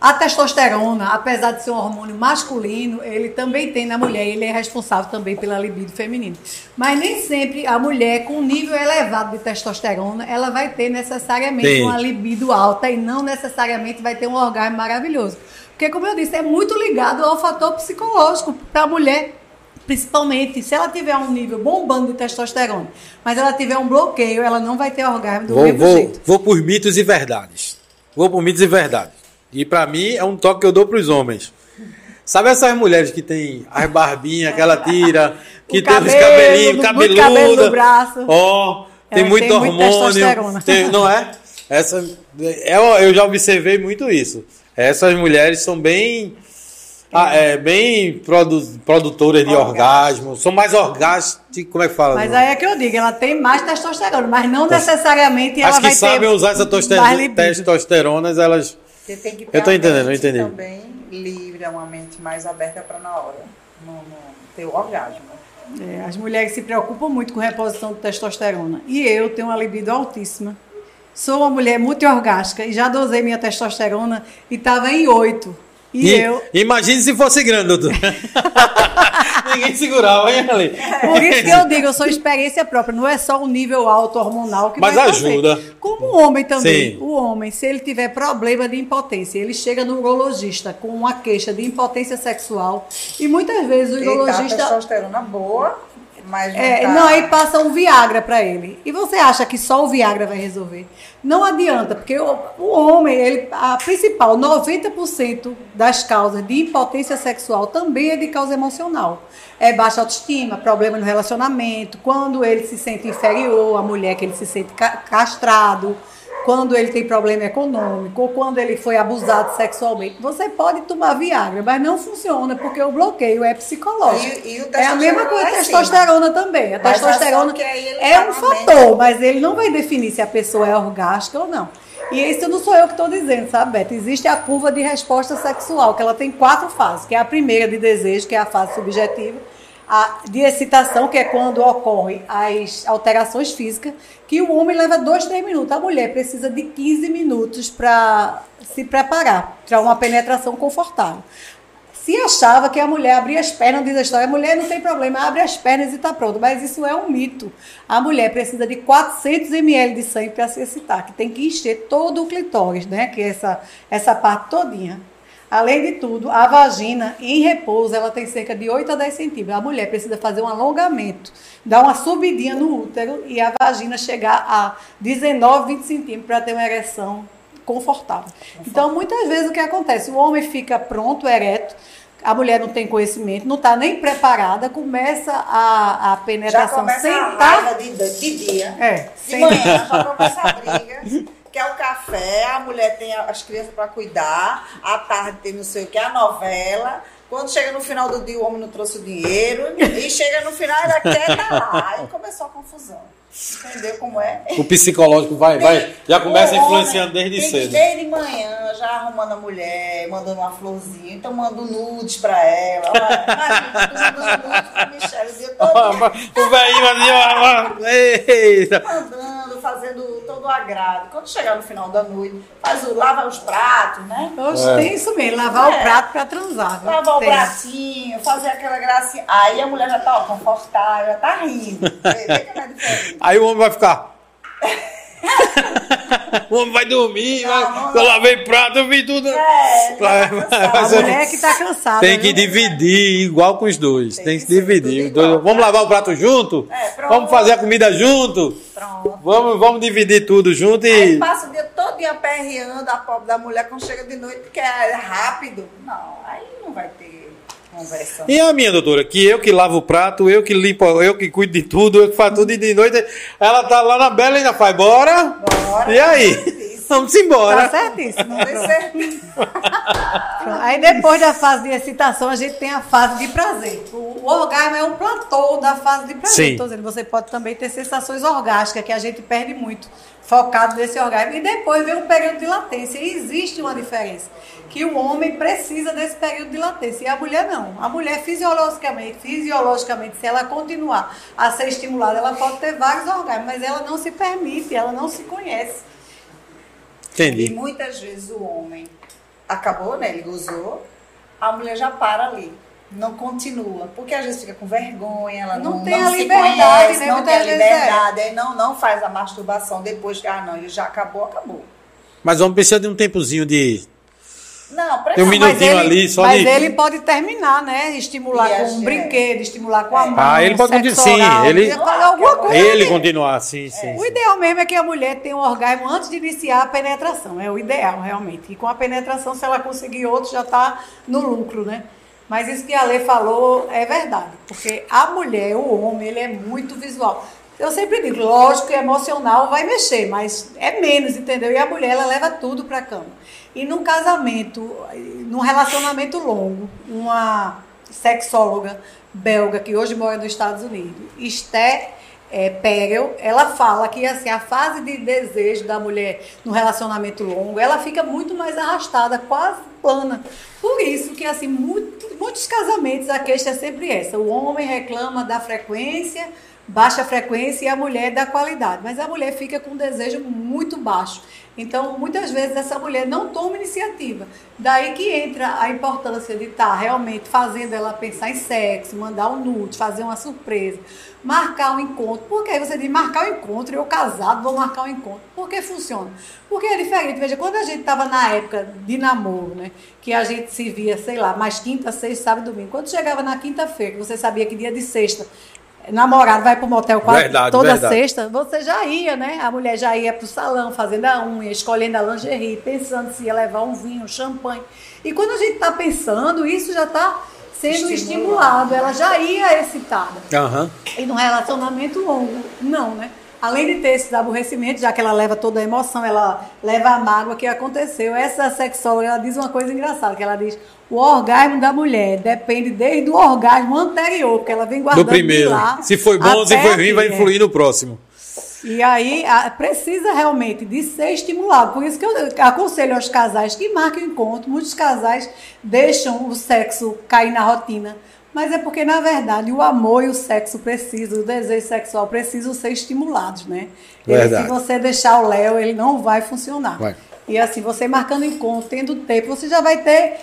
A testosterona, apesar de ser um hormônio masculino, ele também tem na mulher, ele é responsável também pela libido feminina. Mas nem sempre a mulher com nível elevado de testosterona, ela vai ter necessariamente Tem. uma libido alta e não necessariamente vai ter um orgasmo maravilhoso. Porque, como eu disse, é muito ligado ao fator psicológico para a mulher Principalmente se ela tiver um nível bombando de testosterona, mas ela tiver um bloqueio, ela não vai ter orgasmo do Vou, mesmo vou, jeito. vou por mitos e verdades. Vou por mitos e verdades. E pra mim é um toque que eu dou pros homens. Sabe essas mulheres que tem as barbinhas que ela tira, *laughs* que O tem os cabelo, cabelinhos, cabeluda. cabelo no braço. Ó, tem É, muito tem hormônio. *laughs* tem- não é? Essa, eu, eu já observei muito isso. Essas mulheres são bem. Ah, é, bem produ- produtoras de orgasmo. São mais orgásticas. Como é que fala? Mas aí é que eu digo, ela tem mais testosterona, mas não necessariamente ela As que vai sabem ter usar essa testosteronas, elas. Porque tem que ter Eu tô a entendendo, eu mente entendi. também livre, é uma mente mais aberta para na hora, no, no ter o orgasmo. É, as mulheres se preocupam muito com reposição de testosterona. E eu tenho uma libido altíssima. Sou uma mulher muito orgástica e já dosei minha testosterona e estava em 8. E, E- eu. Imagine se fosse grande, doutor. *laughs* Ninguém segurava, hein, ali? Por isso que eu digo, eu sou experiência própria. Não é só o nível alto hormonal que Mas vai fazer. ajuda. Como o homem também. Sim. O homem, se ele tiver problema de impotência, ele chega no urologista com uma queixa de impotência sexual e muitas vezes o tá a urologista testosterona boa, mas não É, não, aí passa um Viagra para ele. E você acha que só o Viagra vai resolver? Não adianta, porque o, o homem, ele, a principal, 90% das causas de impotência sexual também é de causa emocional. É baixa autoestima, problema no relacionamento, quando ele se sente inferior à mulher, que ele se sente ca- castrado, quando ele tem problema econômico, ou quando ele foi abusado sexualmente. Você pode tomar Viagra, mas não funciona, porque o bloqueio é psicológico. E- e é a mesma coisa lá a em cima. testosterona também. A Mas é testosterona é tá um fator, mas ele não vai definir se a pessoa é orgástica ou não. E isso não sou eu que estou dizendo, sabe, Beto? Existe a curva de resposta sexual, que ela tem quatro fases, que é a primeira de desejo, que é a fase subjetiva, a de excitação, que é quando ocorrem as alterações físicas, que o homem leva dois, três minutos. A mulher precisa de 15 minutos para se preparar para uma penetração confortável. Se achava que a mulher abria as pernas, diz a história, a mulher não tem problema, abre as pernas e está pronto. Mas isso é um mito. A mulher precisa de 400 ml de sangue para se excitar, que tem que encher todo o clitóris, né? Que é essa, essa parte todinha. Além de tudo, a vagina em repouso ela tem cerca de 8 a 10 centímetros. A mulher precisa fazer um alongamento, dar uma subidinha no útero e a vagina chegar a 19, 20 centímetros para ter uma ereção confortável. Então, muitas vezes o que acontece? O homem fica pronto, ereto, a mulher não tem conhecimento, não está nem preparada, começa a, a penetração já sem estar. raiva de, de dia. É, de sem- manhã já começa a briga. *laughs* Quer o café, a mulher tem as crianças para cuidar, à tarde tem não sei o que, a novela. Quando chega no final do dia, o homem não trouxe o dinheiro. E chega no final, ela quer estar lá. Aí começou a confusão. Entendeu como é? O psicológico vai, vai, já começa O influenciando desde tem que cedo. Desde manhã, já arrumando a mulher, mandando uma florzinha, então mando nudes pra ela. Olha, tu mandando nudes pra Michelle o dia todo. o velhinho ali, ó, mandando, fazendo todo o agrado. Quando chegar no final da noite, faz o lava os pratos, né? Hoje É. tem isso mesmo, lavar É. o prato para transar. Lavar o Tem. pratinho, fazer aquela gracinha. Aí a mulher já tá ó, confortável, já tá rindo. Vê, vê que não é diferente. Aí o homem vai ficar. o homem vai dormir, Não, vai, não, eu lavei prato, eu vi tudo. É, Vai- vai- A é- mulher que tá cansada. Tem que viu? dividir igual com os dois. Tem, Tem que que dividir. dois-. Vamos lavar o prato junto? É, pronto. vamos fazer a comida junto? Pronto. Vamos, vamos dividir tudo junto Aí e. passa o dia todo dia aperreando a pobre da mulher quando chega de noite, porque é rápido. Não, aí não vai ter E a minha doutora, que eu que lavo o prato, eu que limpo, eu que cuido de tudo, eu que faço tudo e de noite ela tá lá na bela e ainda faz, bora? Bora. E aí? Vamos embora. Tá certíssimo. *laughs* Aí depois da fase de excitação, a gente tem a fase de prazer. O, o orgasmo é um platô da fase de prazer. Sim. Então, você pode também ter sensações orgásticas, que a gente perde muito, focado nesse orgasmo. E depois vem o período de latência. E existe uma diferença. Que o homem precisa desse período de latência. E a mulher não. A mulher, fisiologicamente, fisiologicamente, se ela continuar a ser estimulada, ela pode ter vários orgasmos, mas ela não se permite, ela não se conhece. E Entendi. muitas vezes o homem acabou, né? Ele gozou, a mulher já para ali. Não continua. Porque às vezes fica com vergonha, ela Não não, tem não a se liberdade, conhece, né? não Muitas tem a é. liberdade, aí não, não faz a masturbação depois que, ah, não, ele já acabou, acabou. Mas o homem precisa de um tempozinho de. Não, Tem um minutinho ali, só mas de- ele pode terminar, né? Estimular E com um que brinquedo, estimular com a É. mão. Ah, ele pode continuar, sim, oral, ele- alguma coisa. Ele continuar, sim, sim. O sim. ideal mesmo é que a mulher tenha um orgasmo antes de iniciar a penetração. É o ideal, realmente. E com a penetração, se ela conseguir outro, já está no lucro, né? Mas isso que a Lê falou é verdade. Porque a mulher, o homem, ele é muito visual. Eu sempre digo, lógico que emocional vai mexer, mas é menos, entendeu? E a mulher, ela leva tudo para a cama. E num casamento, num relacionamento longo, uma sexóloga belga que hoje mora nos Estados Unidos, Esther é, Perel, ela fala que assim, a fase de desejo da mulher no relacionamento longo, ela fica muito mais arrastada, quase plana. Por isso que assim, muito- muitos casamentos a queixa é sempre essa. O homem reclama da frequência, baixa frequência, e a mulher da qualidade. Mas a mulher fica com um desejo muito baixo. Então, muitas vezes essa mulher não toma iniciativa. Daí que entra a importância de estar realmente fazendo ela pensar em sexo, mandar um nude, fazer uma surpresa, marcar um encontro. Por que você diz marcar um encontro? Eu casado vou marcar um encontro. Por que funciona? Porque é diferente. Veja, quando a gente estava na época de namoro, né? Que a gente se via, sei lá, mais quinta, sexta, sábado domingo. Quando chegava na quinta-feira, que você sabia que dia de sexta namorado vai pro motel quase Verdade, toda verdade. sexta, você já ia, né? A mulher já ia pro salão fazendo a unha, escolhendo a lingerie, pensando se ia levar um vinho, um champanhe. E quando a gente tá pensando, isso já tá sendo Estimulado. estimulado, ela já ia excitada. Aham. E num relacionamento longo, não, né? Além de ter esses aborrecimentos, já que ela leva toda a emoção, ela leva a mágoa que aconteceu. Essa sexóloga, ela diz uma coisa engraçada, que ela diz, o orgasmo da mulher depende desde o orgasmo anterior, porque ela vem guardando Do primeiro. lá. Se foi bom, se foi ruim, vai influir no próximo. E aí a- precisa realmente de ser estimulado. Por isso que eu aconselho aos casais que marquem o encontro. Muitos casais deixam o sexo cair na rotina. Mas é porque, na verdade, o amor e o sexo precisam, o desejo sexual precisam ser estimulados, né? Ele, se você deixar o Léo, ele não vai funcionar. Vai. E assim, você marcando encontro, tendo tempo, você já vai ter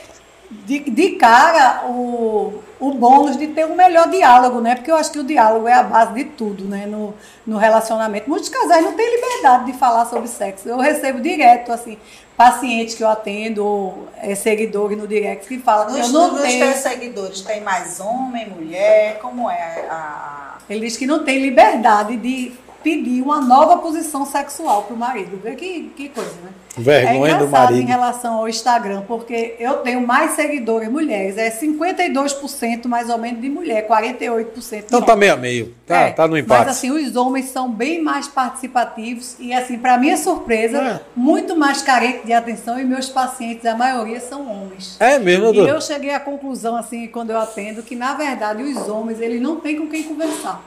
de, de cara o, o bônus de ter um melhor diálogo, né? Porque eu acho que o diálogo é a base de tudo, né? No, no relacionamento. Muitos casais não têm liberdade de falar sobre sexo. Eu recebo direto, assim, pacientes que eu atendo, ou é, seguidores no direct que falam Nos, eu não nos tenho... seguidores, tem mais homem, mulher? Como é a... Ele diz que não tem liberdade de pedir uma nova posição sexual para o marido. Vê que, que coisa, né? Vergonha é do engraçado marido. em relação ao Instagram, porque eu tenho mais seguidores mulheres, é 52% mais ou menos de mulher, 48% Então tá homem. meio a meio. Tá, É, tá no empate. Mas assim, os homens são bem mais participativos e assim, para minha surpresa, É. muito mais carentes de atenção e meus pacientes, a maioria são homens. É mesmo, E doutor? eu cheguei à conclusão, assim, quando eu atendo, que na verdade os homens, eles não têm com quem conversar.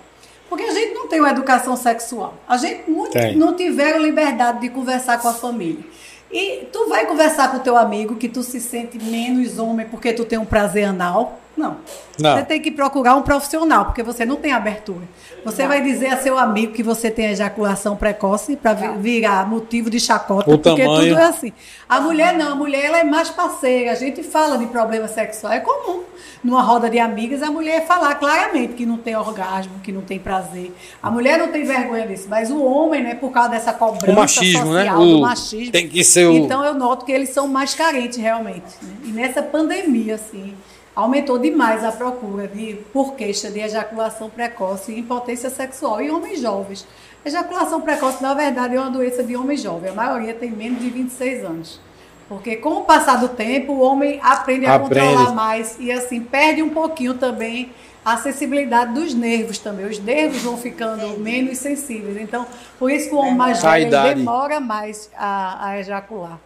Porque a gente não tem uma educação sexual. A gente não, Tem. não tiveram liberdade de conversar com a família. E tu vai conversar com o teu amigo que tu se sente menos homem porque tu tem um prazer anal? Não. Não. Você tem que procurar um profissional, porque você não tem abertura. Você vai dizer a seu amigo que você tem ejaculação precoce para virar motivo de chacota, O porque tamanho. tudo é assim. A mulher não, a mulher ela é mais parceira. A gente fala de problema sexual, é comum. Numa roda de amigas, a mulher falar claramente que não tem orgasmo, que não tem prazer. A mulher não tem vergonha disso, mas o homem, né, por causa dessa cobrança O machismo, né? social, O- do machismo. tem que ser o- Então eu noto que eles são mais carentes realmente. né? E nessa pandemia, assim, aumentou demais a procura de, por queixa de ejaculação precoce e impotência sexual em homens jovens. Ejaculação precoce, na verdade, é uma doença de homem jovem. A maioria tem menos de 26 anos. Porque com o passar do tempo, o homem aprende a Aprende. controlar mais e assim perde um pouquinho também a sensibilidade dos nervos também. Os nervos vão ficando menos sensíveis. Então, por isso que o homem mais A idade. demora mais a, a ejacular.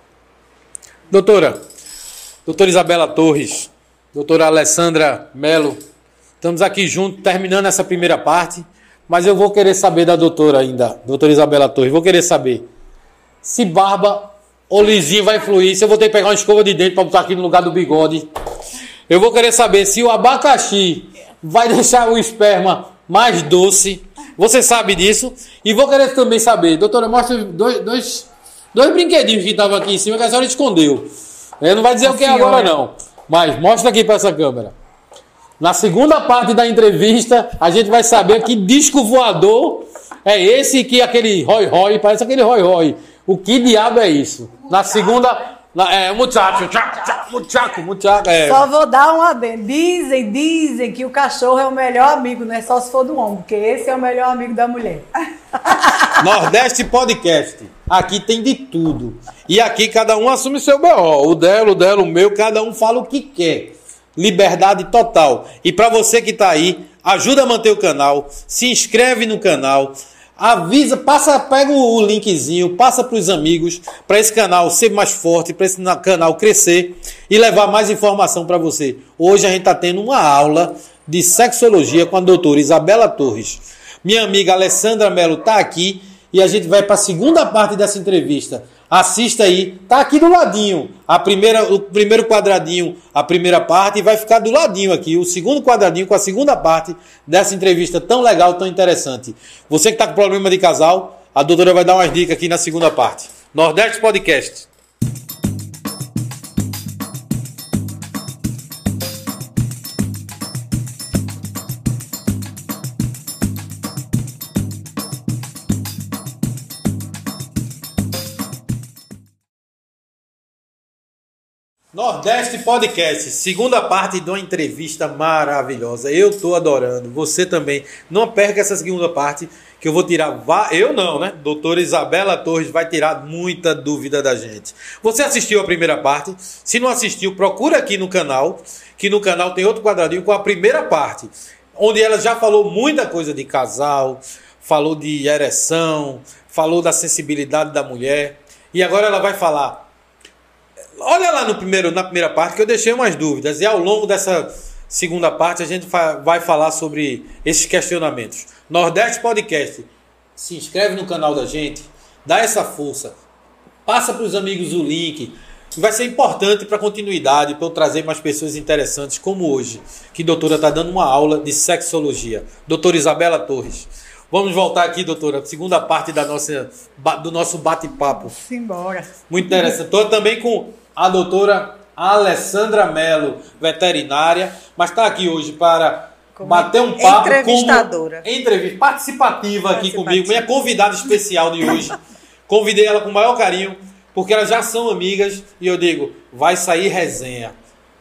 Doutora, doutora Isabela Torres, doutora Alessandra Melo, estamos aqui juntos, terminando essa primeira parte, mas eu vou querer saber da doutora ainda, doutora Isabela Torres, vou querer saber se barba ou lisinho vai fluir, se eu vou ter que pegar uma escova de dente para botar aqui no lugar do bigode. Eu vou querer saber se o abacaxi vai *laughs* deixar o esperma mais doce. Você sabe disso? E vou querer também saber, doutora, mostra dois, dois, dois brinquedinhos que estavam aqui em cima que a senhora escondeu. É, não vai dizer A o que é agora, não. Mas mostra aqui para essa câmera. Na segunda parte da entrevista, a gente vai saber que disco voador é esse que aquele Roy Roy, parece aquele Roy Roy. O que diabo é isso? Na segunda. Na, é, muchacho, muchacho, muchacho. É. Só vou dar um adendo. Dizem, dizem que o cachorro é o melhor amigo, não é só se for do homem, porque esse é o melhor amigo da mulher. Nordeste Podcast. Aqui tem de tudo. E aqui cada um assume seu BO. O dela, o dela, o meu, cada um fala o que quer. Liberdade total. E para você que tá aí, ajuda a manter o canal, se inscreve no canal, avisa, passa, pega o linkzinho, passa para os amigos, para esse canal ser mais forte, para esse na- canal crescer e levar mais informação para você. Hoje a gente tá tendo uma aula de sexologia com a doutora Isabela Torres. Minha amiga Alessandra Mello tá aqui e a gente vai para a segunda parte dessa entrevista. Assista aí, tá aqui do ladinho. A primeira, o primeiro quadradinho, a primeira parte, e vai ficar do ladinho aqui, o segundo quadradinho com a segunda parte dessa entrevista tão legal, tão interessante. Você que tá com problema de casal, a doutora vai dar umas dicas aqui na segunda parte. Nordeste Podcast. Nordeste Podcast, segunda parte de uma entrevista maravilhosa. Eu tô adorando, você também. Não perca essa segunda parte que eu vou tirar. Eu não, né? Doutora Isabela Torres vai tirar muita dúvida da gente. Você assistiu a primeira parte? Se não assistiu, procura aqui no canal, que no canal tem outro quadradinho com a primeira parte, onde ela já falou muita coisa de casal, falou de ereção, falou da sensibilidade da mulher. E agora ela vai falar Olha lá no primeiro, na primeira parte que eu deixei umas dúvidas e ao longo dessa segunda parte a gente vai falar sobre esses questionamentos. Nordeste Podcast, se inscreve no canal da gente, dá essa força, passa para os amigos o link. Vai ser importante para a continuidade, para eu trazer mais pessoas interessantes como hoje, que a doutora está dando uma aula de sexologia. Doutora Isabela Torres. Vamos voltar aqui, doutora, segunda parte da nossa, do nosso bate-papo. Simbora. Muito interessante. Estou também com a doutora Alessandra Mello, veterinária, mas está aqui hoje para Como bater um papo entrevistadora. como entrevista participativa aqui comigo, minha convidada especial de hoje. *laughs* Convidei ela com o maior carinho, porque elas já são amigas e eu digo, vai sair resenha.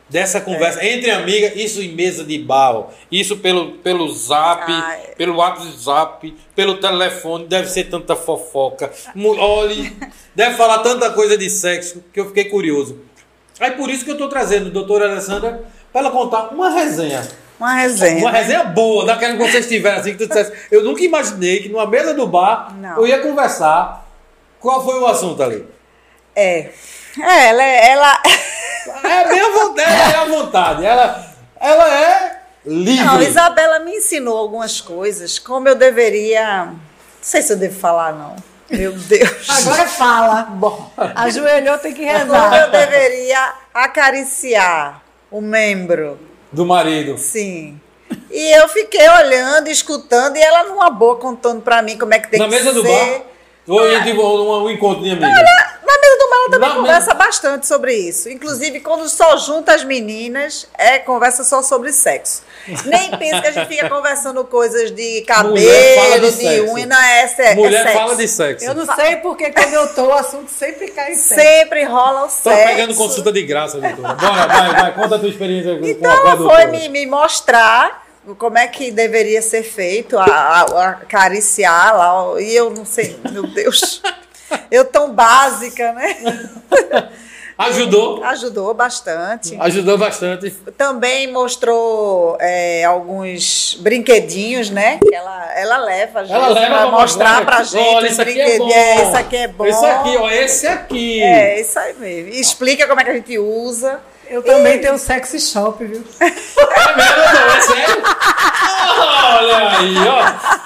Dessa conversa É. entre amigas, isso em mesa de bar, isso pelo, pelo zap, Ah, é. pelo WhatsApp, pelo telefone, deve ser tanta fofoca. Olhe, deve falar tanta coisa de sexo que eu fiquei curioso. Aí por isso que eu tô trazendo a doutora Alessandra para ela contar uma resenha. Uma resenha. Uma né? resenha boa, daquela que vocês tiveram assim, que tu dissesse. Eu nunca imaginei que numa mesa do bar Não. eu ia conversar. Qual foi o assunto ali? É. É, ela, é- ela... É bem à vontade, é à vontade. Ela, ela é livre. Não, Isabela me ensinou algumas coisas, como eu deveria. Não sei se eu devo falar, não. Meu Deus. Agora fala. Bom. Ajoelhou, tem que Como eu rezar. deveria acariciar o membro. Do marido. Sim. E eu fiquei olhando, escutando, e ela numa boa contando pra mim como é que tem Na que mesa ser. do bar? Ou em tipo, um, um encontro de amigos? Na mesa do ela também Na conversa bastante sobre isso. Inclusive, quando só junta as meninas, é conversa só sobre sexo. Nem pensa que a gente fica conversando coisas de cabelo, de de, sexo. unha, não é, é Mulher sexo. fala de sexo. Eu não sei porque quando eu tô, o assunto sempre cai em sexo. Sempre rola o Tô sexo. pegando consulta de graça, doutora. Bora, vai, vai. Conta a tua experiência com, com a, Então com a ela foi me, me mostrar como é que deveria ser feito, a, a, acariciar lá, e eu não sei, meu Deus, eu tão básica, né? Ajudou. Ajudou bastante. Ajudou bastante. Também mostrou é, alguns brinquedinhos, né? Que ela, ela leva, às Ela leva pra mostrar pra gente Olha, os isso aqui é brinquedinhos. bom. É, isso aqui é bom. Esse aqui, ó. Esse aqui. É, isso aí mesmo. E Explica como é que a gente usa. Eu também tenho sexy shop, viu? É mesmo, não? É sério? Olha aí, ó.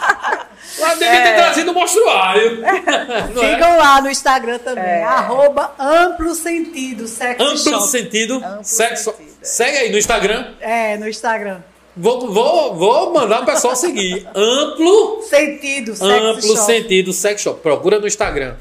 Lá devia ter trazido o mostruário. Não é? Sigam lá no Instagram também. É. Arroba amplo sentido sexy Amplo shop. sentido. Amplo sexo. sentido, é. Segue aí no Instagram. É, no Instagram. Vou, vou, vou mandar o pessoal seguir. Amplo, Sentido sexy amplo shop. sentido sex shop. Procura no Instagram.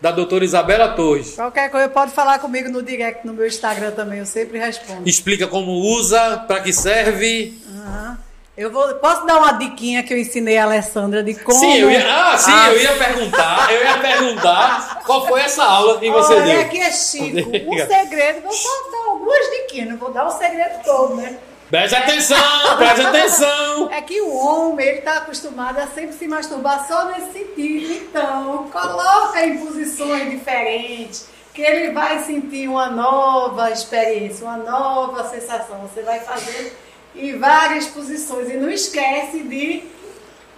Da doutora Isabela Torres. Qualquer coisa pode falar comigo no direct no meu Instagram também, eu sempre respondo. Explica como usa, pra que serve. Aham. Eu vou, posso dar uma diquinha que eu ensinei a Alessandra de como. Sim, eu ia, ah, sim, eu ia perguntar, eu ia perguntar qual foi essa aula que você Olha, deu. aqui é Chico. Diga. Um segredo, vou só dar algumas diquinhas, não vou dar o segredo todo, né? Preste atenção, preste atenção. *laughs* É que o homem, ele tá acostumado a sempre se masturbar só nesse sentido. Então, coloca em posições diferentes, que ele vai sentir uma nova experiência, uma nova sensação. Você vai fazer em várias posições. E não esquece de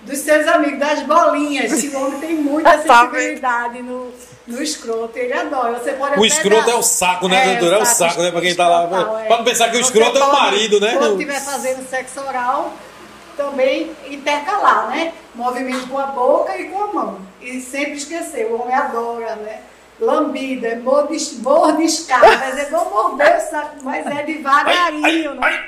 dos seus amigos, das bolinhas. O homem tem muita *laughs* sensibilidade no, no escroto. Ele adora. Você pode O escroto dar- é o saco, né, doutora? É o saco, né, pra quem tá lá. é. Pra não pensar que o escroto é o marido, né? Quando estiver fazendo sexo oral, também intercalar, né? Movimento com a boca e com a mão. E sempre esquecer, o homem adora, né? Lambida, é mordis- mordiscar, mas é bom morder o saco, mas é devagarinho, né?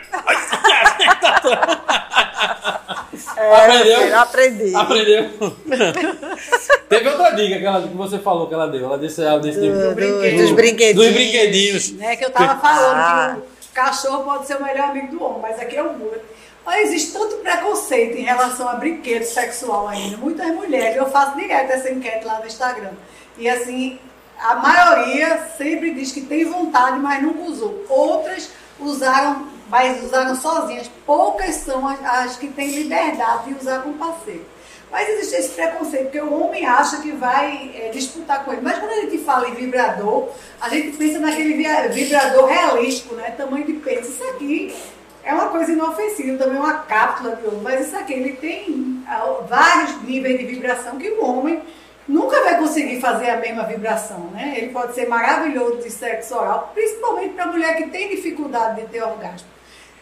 É, Aprendeu? filho, aprendi. Aprendeu? *laughs* Teve outra dica que, ela, que você falou que ela deu. Ela disse, ela disse Do- do- brinquedo. dos brinquedinhos. Dos brinquedinhos. né? Que eu tava falando Ah. que o cachorro pode ser o melhor amigo do homem, mas aqui é o muro. Olha, existe tanto preconceito em relação a brinquedo sexual ainda. Muitas mulheres, eu faço direto essa enquete lá no Instagram. E assim, a maioria sempre diz que tem vontade, mas nunca usou. Outras usaram, mas usaram sozinhas. Poucas são as, as que têm liberdade de usar com parceiro. Mas existe esse preconceito, porque o homem acha que vai é, disputar com ele. Mas quando a gente fala em vibrador, a gente pensa naquele vibrador realístico, né? Tamanho de pênis. Isso aqui é uma coisa inofensiva, também uma cápsula de ouro. Mas isso aqui, ele tem ah, vários níveis de vibração que o homem nunca vai conseguir fazer a mesma vibração, né? Ele pode ser maravilhoso de sexo oral, principalmente para mulher que tem dificuldade de ter orgasmo.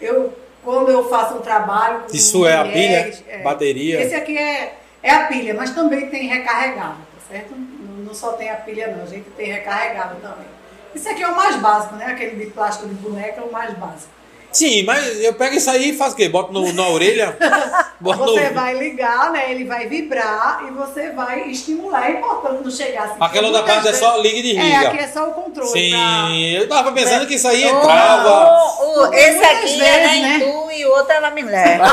Eu, quando eu faço um trabalho Isso é a mulheres, pilha? Bateria? Esse aqui é, é a pilha, mas também tem recarregável, tá certo? Não, não só tem a pilha não, a gente tem recarregável também. Esse aqui é o mais básico, né? Aquele de plástico de boneca é o mais básico. Sim, mas eu pego isso aí e faço o quê? Boto no, na orelha? *laughs* Boto Você no... vai ligar, né? Ele vai vibrar e você vai estimular. É importante não chegar assim. Aquela outra parte é só liga e desliga. É, aqui é só o controle. Sim, eu tava pensando que isso aí O- entrava. o- o- Porque esse muitas aqui vezes, era né? tu e o outro era me leva.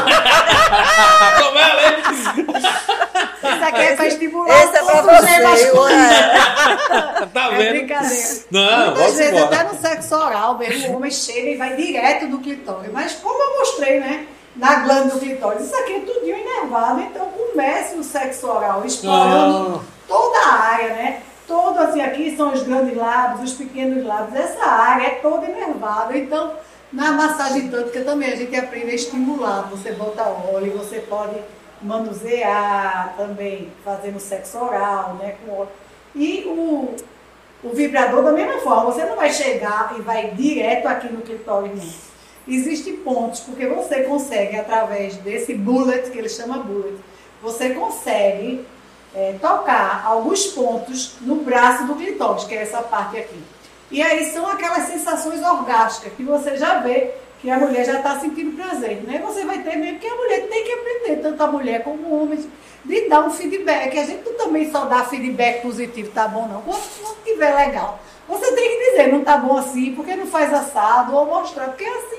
Como é? Pra... Isso aqui é pra estimular Esse é pra você. é. *laughs* Tá É vendo? brincadeira. Não, Muitas vezes, embora. até no sexo oral, mesmo, o homem chega e vai direto no clitóris. Mas como eu mostrei, né? Na glândula do clitóris, isso aqui é tudinho inervado. Então comece o sexo oral explorando Ah. toda a área, né? Todo assim, aqui são os grandes lábios, os pequenos lábios. Essa área é toda inervada. Então, na massagem tântrica também a gente aprende a estimular. Você bota óleo, você pode manusear também, fazendo sexo oral, né? Com óleo. E o, o vibrador da mesma forma, você não vai chegar e vai direto aqui no clitóris, não. Existem pontos, porque você consegue, através desse bullet, que ele chama bullet, você consegue é, tocar alguns pontos no braço do clitóris, que é essa parte aqui. E aí são aquelas sensações orgásticas que você já vê que a mulher já está sentindo prazer. Né? Você vai ter mesmo que a mulher tem que aprender, tanto a mulher como o homem, de dar um feedback. A gente também só dá feedback positivo, tá bom não. Quando não estiver legal, você tem que dizer, não tá bom assim, porque não faz assado, ou mostrar, porque é assim.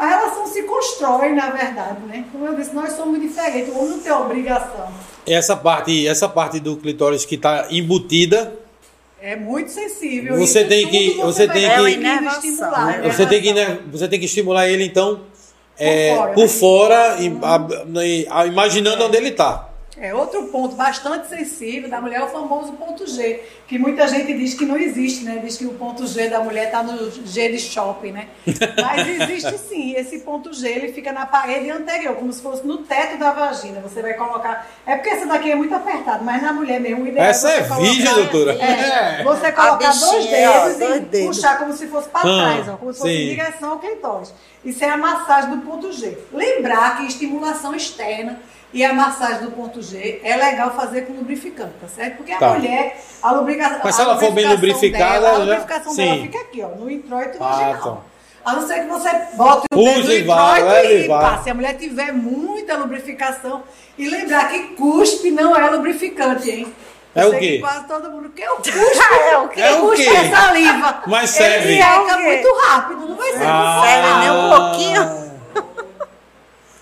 A relação se constrói, na verdade, né? Como eu disse, nós somos diferentes, o homem não tem obrigação. Essa parte, essa parte do clitóris que tá embutida, É muito sensível. Você tem que- você tem que- estimular, né? você tem, que, né, você tem que estimular ele, então, é, fora, por né? fora, a- imaginando onde ele tá. É, outro ponto bastante sensível da mulher é o famoso ponto G, que muita gente diz que não existe, né? Diz que o ponto G da mulher está no G de shopping, né? *laughs* Mas existe sim, esse ponto G, ele fica na parede anterior, como se fosse no teto da vagina. Você vai colocar. É porque essa daqui é muito apertada, mas na mulher mesmo, o ideal Essa é é virgem, colocar- doutora. É, *laughs* você colocar dois ó, dedos dois e dedos. puxar como se fosse para Ah, trás, ó, como se fosse sim. em direção ao clitóris. Isso é a massagem do ponto G. Lembrar que estimulação externa e a massagem do ponto G é legal fazer com lubrificante, tá certo? Porque a Tá. mulher, a lubricação. Mas se a ela for bem lubrificação lubrificada, dela, ela a já- lubrificação sim. dela fica aqui, ó, no introito Ah, vaginal. tá. A não ser que você bote o dedo no e introito e e vai. passe. Se a mulher tiver muita lubrificação. E lembrar que cuspe não é lubrificante, hein? É Eu o sei quê? que quase todo mundo. Porque o *laughs* cuspe É o quê? É o cuspe quê? é saliva. Mas serve. Ele É o seca quê? muito rápido, não vai ser Ah. Serve nem um pouquinho.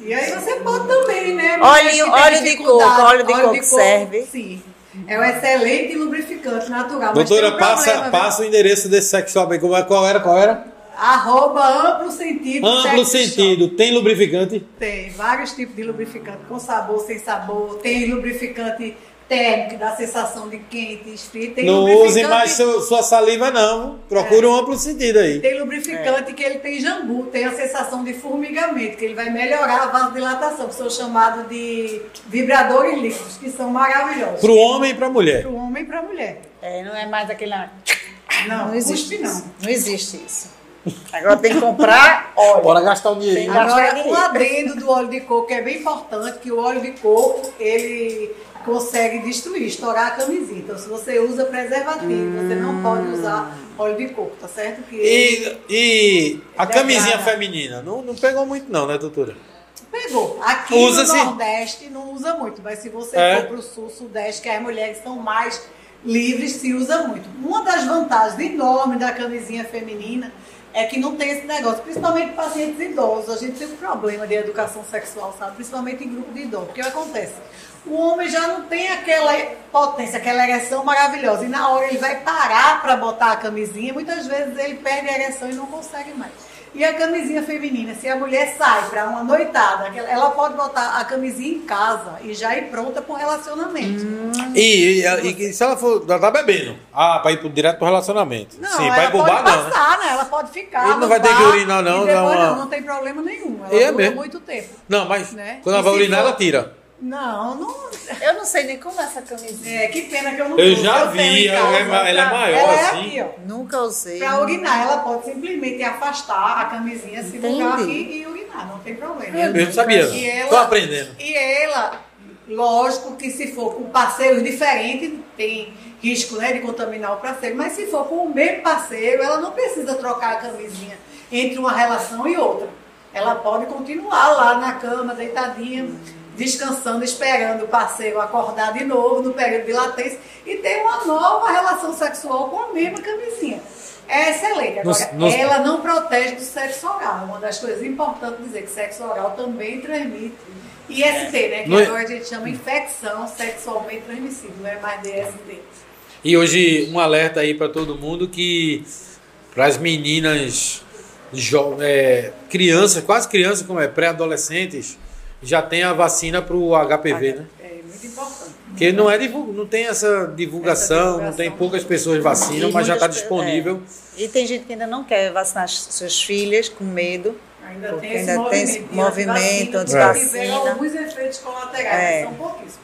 E aí você pode também, né? Óleo- óleo de coco, óleo de coco serve? Sim. É um excelente lubrificante natural. Doutora, um passa, problema, viu? passa o endereço desse sex shop aí. Como é- Qual era? Qual era? Arroba amplo sentido. Amplo sex shop. sentido. Tem lubrificante? Tem vários tipos de lubrificante, com sabor, sem sabor. Tem lubrificante térmico, que dá sensação de quente, esfrio. Tem não use mais seu- sua saliva, não. Procure um amplo sentido aí. Tem lubrificante que ele tem jambu, tem a sensação de formigamento, que ele vai melhorar a vasodilatação, que são chamados de vibradores líquidos, que são maravilhosos. Pro homem e pra mulher. Para o homem e para a mulher. É, não é mais aquele. Não, Não, existe cuspe não. isso. Não existe isso. Agora tem que comprar óleo. Bora gastar um dinheirinho. Tem- Agora, um adendo do óleo de coco que é bem importante, que o óleo de coco, ele consegue destruir, estourar a camisinha. Então, se você usa preservativo, você não pode usar óleo de coco, tá certo? Que E, e a camisinha feminina? Não, não pegou muito, não, né, doutora? pegou. Aqui Usa-se? no Nordeste não usa muito, mas se você É. for para o Sul, Sudeste, que as mulheres são mais livres, se usa muito. Uma das vantagens enormes da camisinha feminina é que não tem esse negócio, principalmente pacientes idosos. A gente tem um problema de educação sexual, sabe? Principalmente em grupo de idosos. O que acontece? O homem já não tem aquela potência, aquela ereção maravilhosa. E na hora ele vai parar para botar a camisinha, muitas vezes ele perde a ereção e não consegue mais. E a camisinha feminina, se a mulher sai para uma noitada, ela pode botar a camisinha em casa e já ir pronta para o relacionamento. E, e- e se ela for. Ela tá bebendo. Ah, pra ir pro, direto pro relacionamento. Não, Sim, ela ir pro pode bar, não. né? passar, né? Ela pode ficar. Ele não vai ter que urinar, não, E depois uma- não, não tem problema nenhum. Ela É dura mesmo? muito tempo. Não, mas Né? quando ela E vai se urinar, for- ela tira. Não, não. Eu não sei nem como é essa camisinha. É, que pena que eu não Eu uso. já tenho vi, em ela é ma- ela é pra- maior, ela é assim. aqui, ó. Nunca usei. Para urinar, ela pode simplesmente afastar a camisinha, segurar Entendi. aqui e urinar, não tem problema. É mesmo, sabia? E ela- Tô aprendendo. E ela, lógico que se for com parceiros diferentes, tem risco né, de contaminar o parceiro, mas se for com o mesmo parceiro, ela não precisa trocar a camisinha entre uma relação e outra. ela pode continuar lá na cama, deitadinha, descansando, esperando o parceiro acordar de novo no período de latência e ter uma nova relação sexual com a mesma camisinha. É excelente. Agora, Nos- nos- ela não protege do sexo oral. Uma das coisas importantes dizer que sexo oral também transmite IST, né? Que Não é- agora a gente chama infecção sexualmente transmissível, não é mais DST. E hoje um alerta aí para todo mundo que para as meninas, é, crianças, quase crianças como é, pré-adolescentes, já tem a vacina para o HPV, né? É muito importante. Porque não é não tem essa divulgação, Essa não tem divulgação. poucas pessoas vacinam, mas já está pe- disponível. é. E tem gente que ainda não quer vacinar as suas filhas com medo. Ainda Porque tem esse ainda tem movimento. esse de movimento antivacina, alguns efeitos colaterais, É. são pouquíssimos.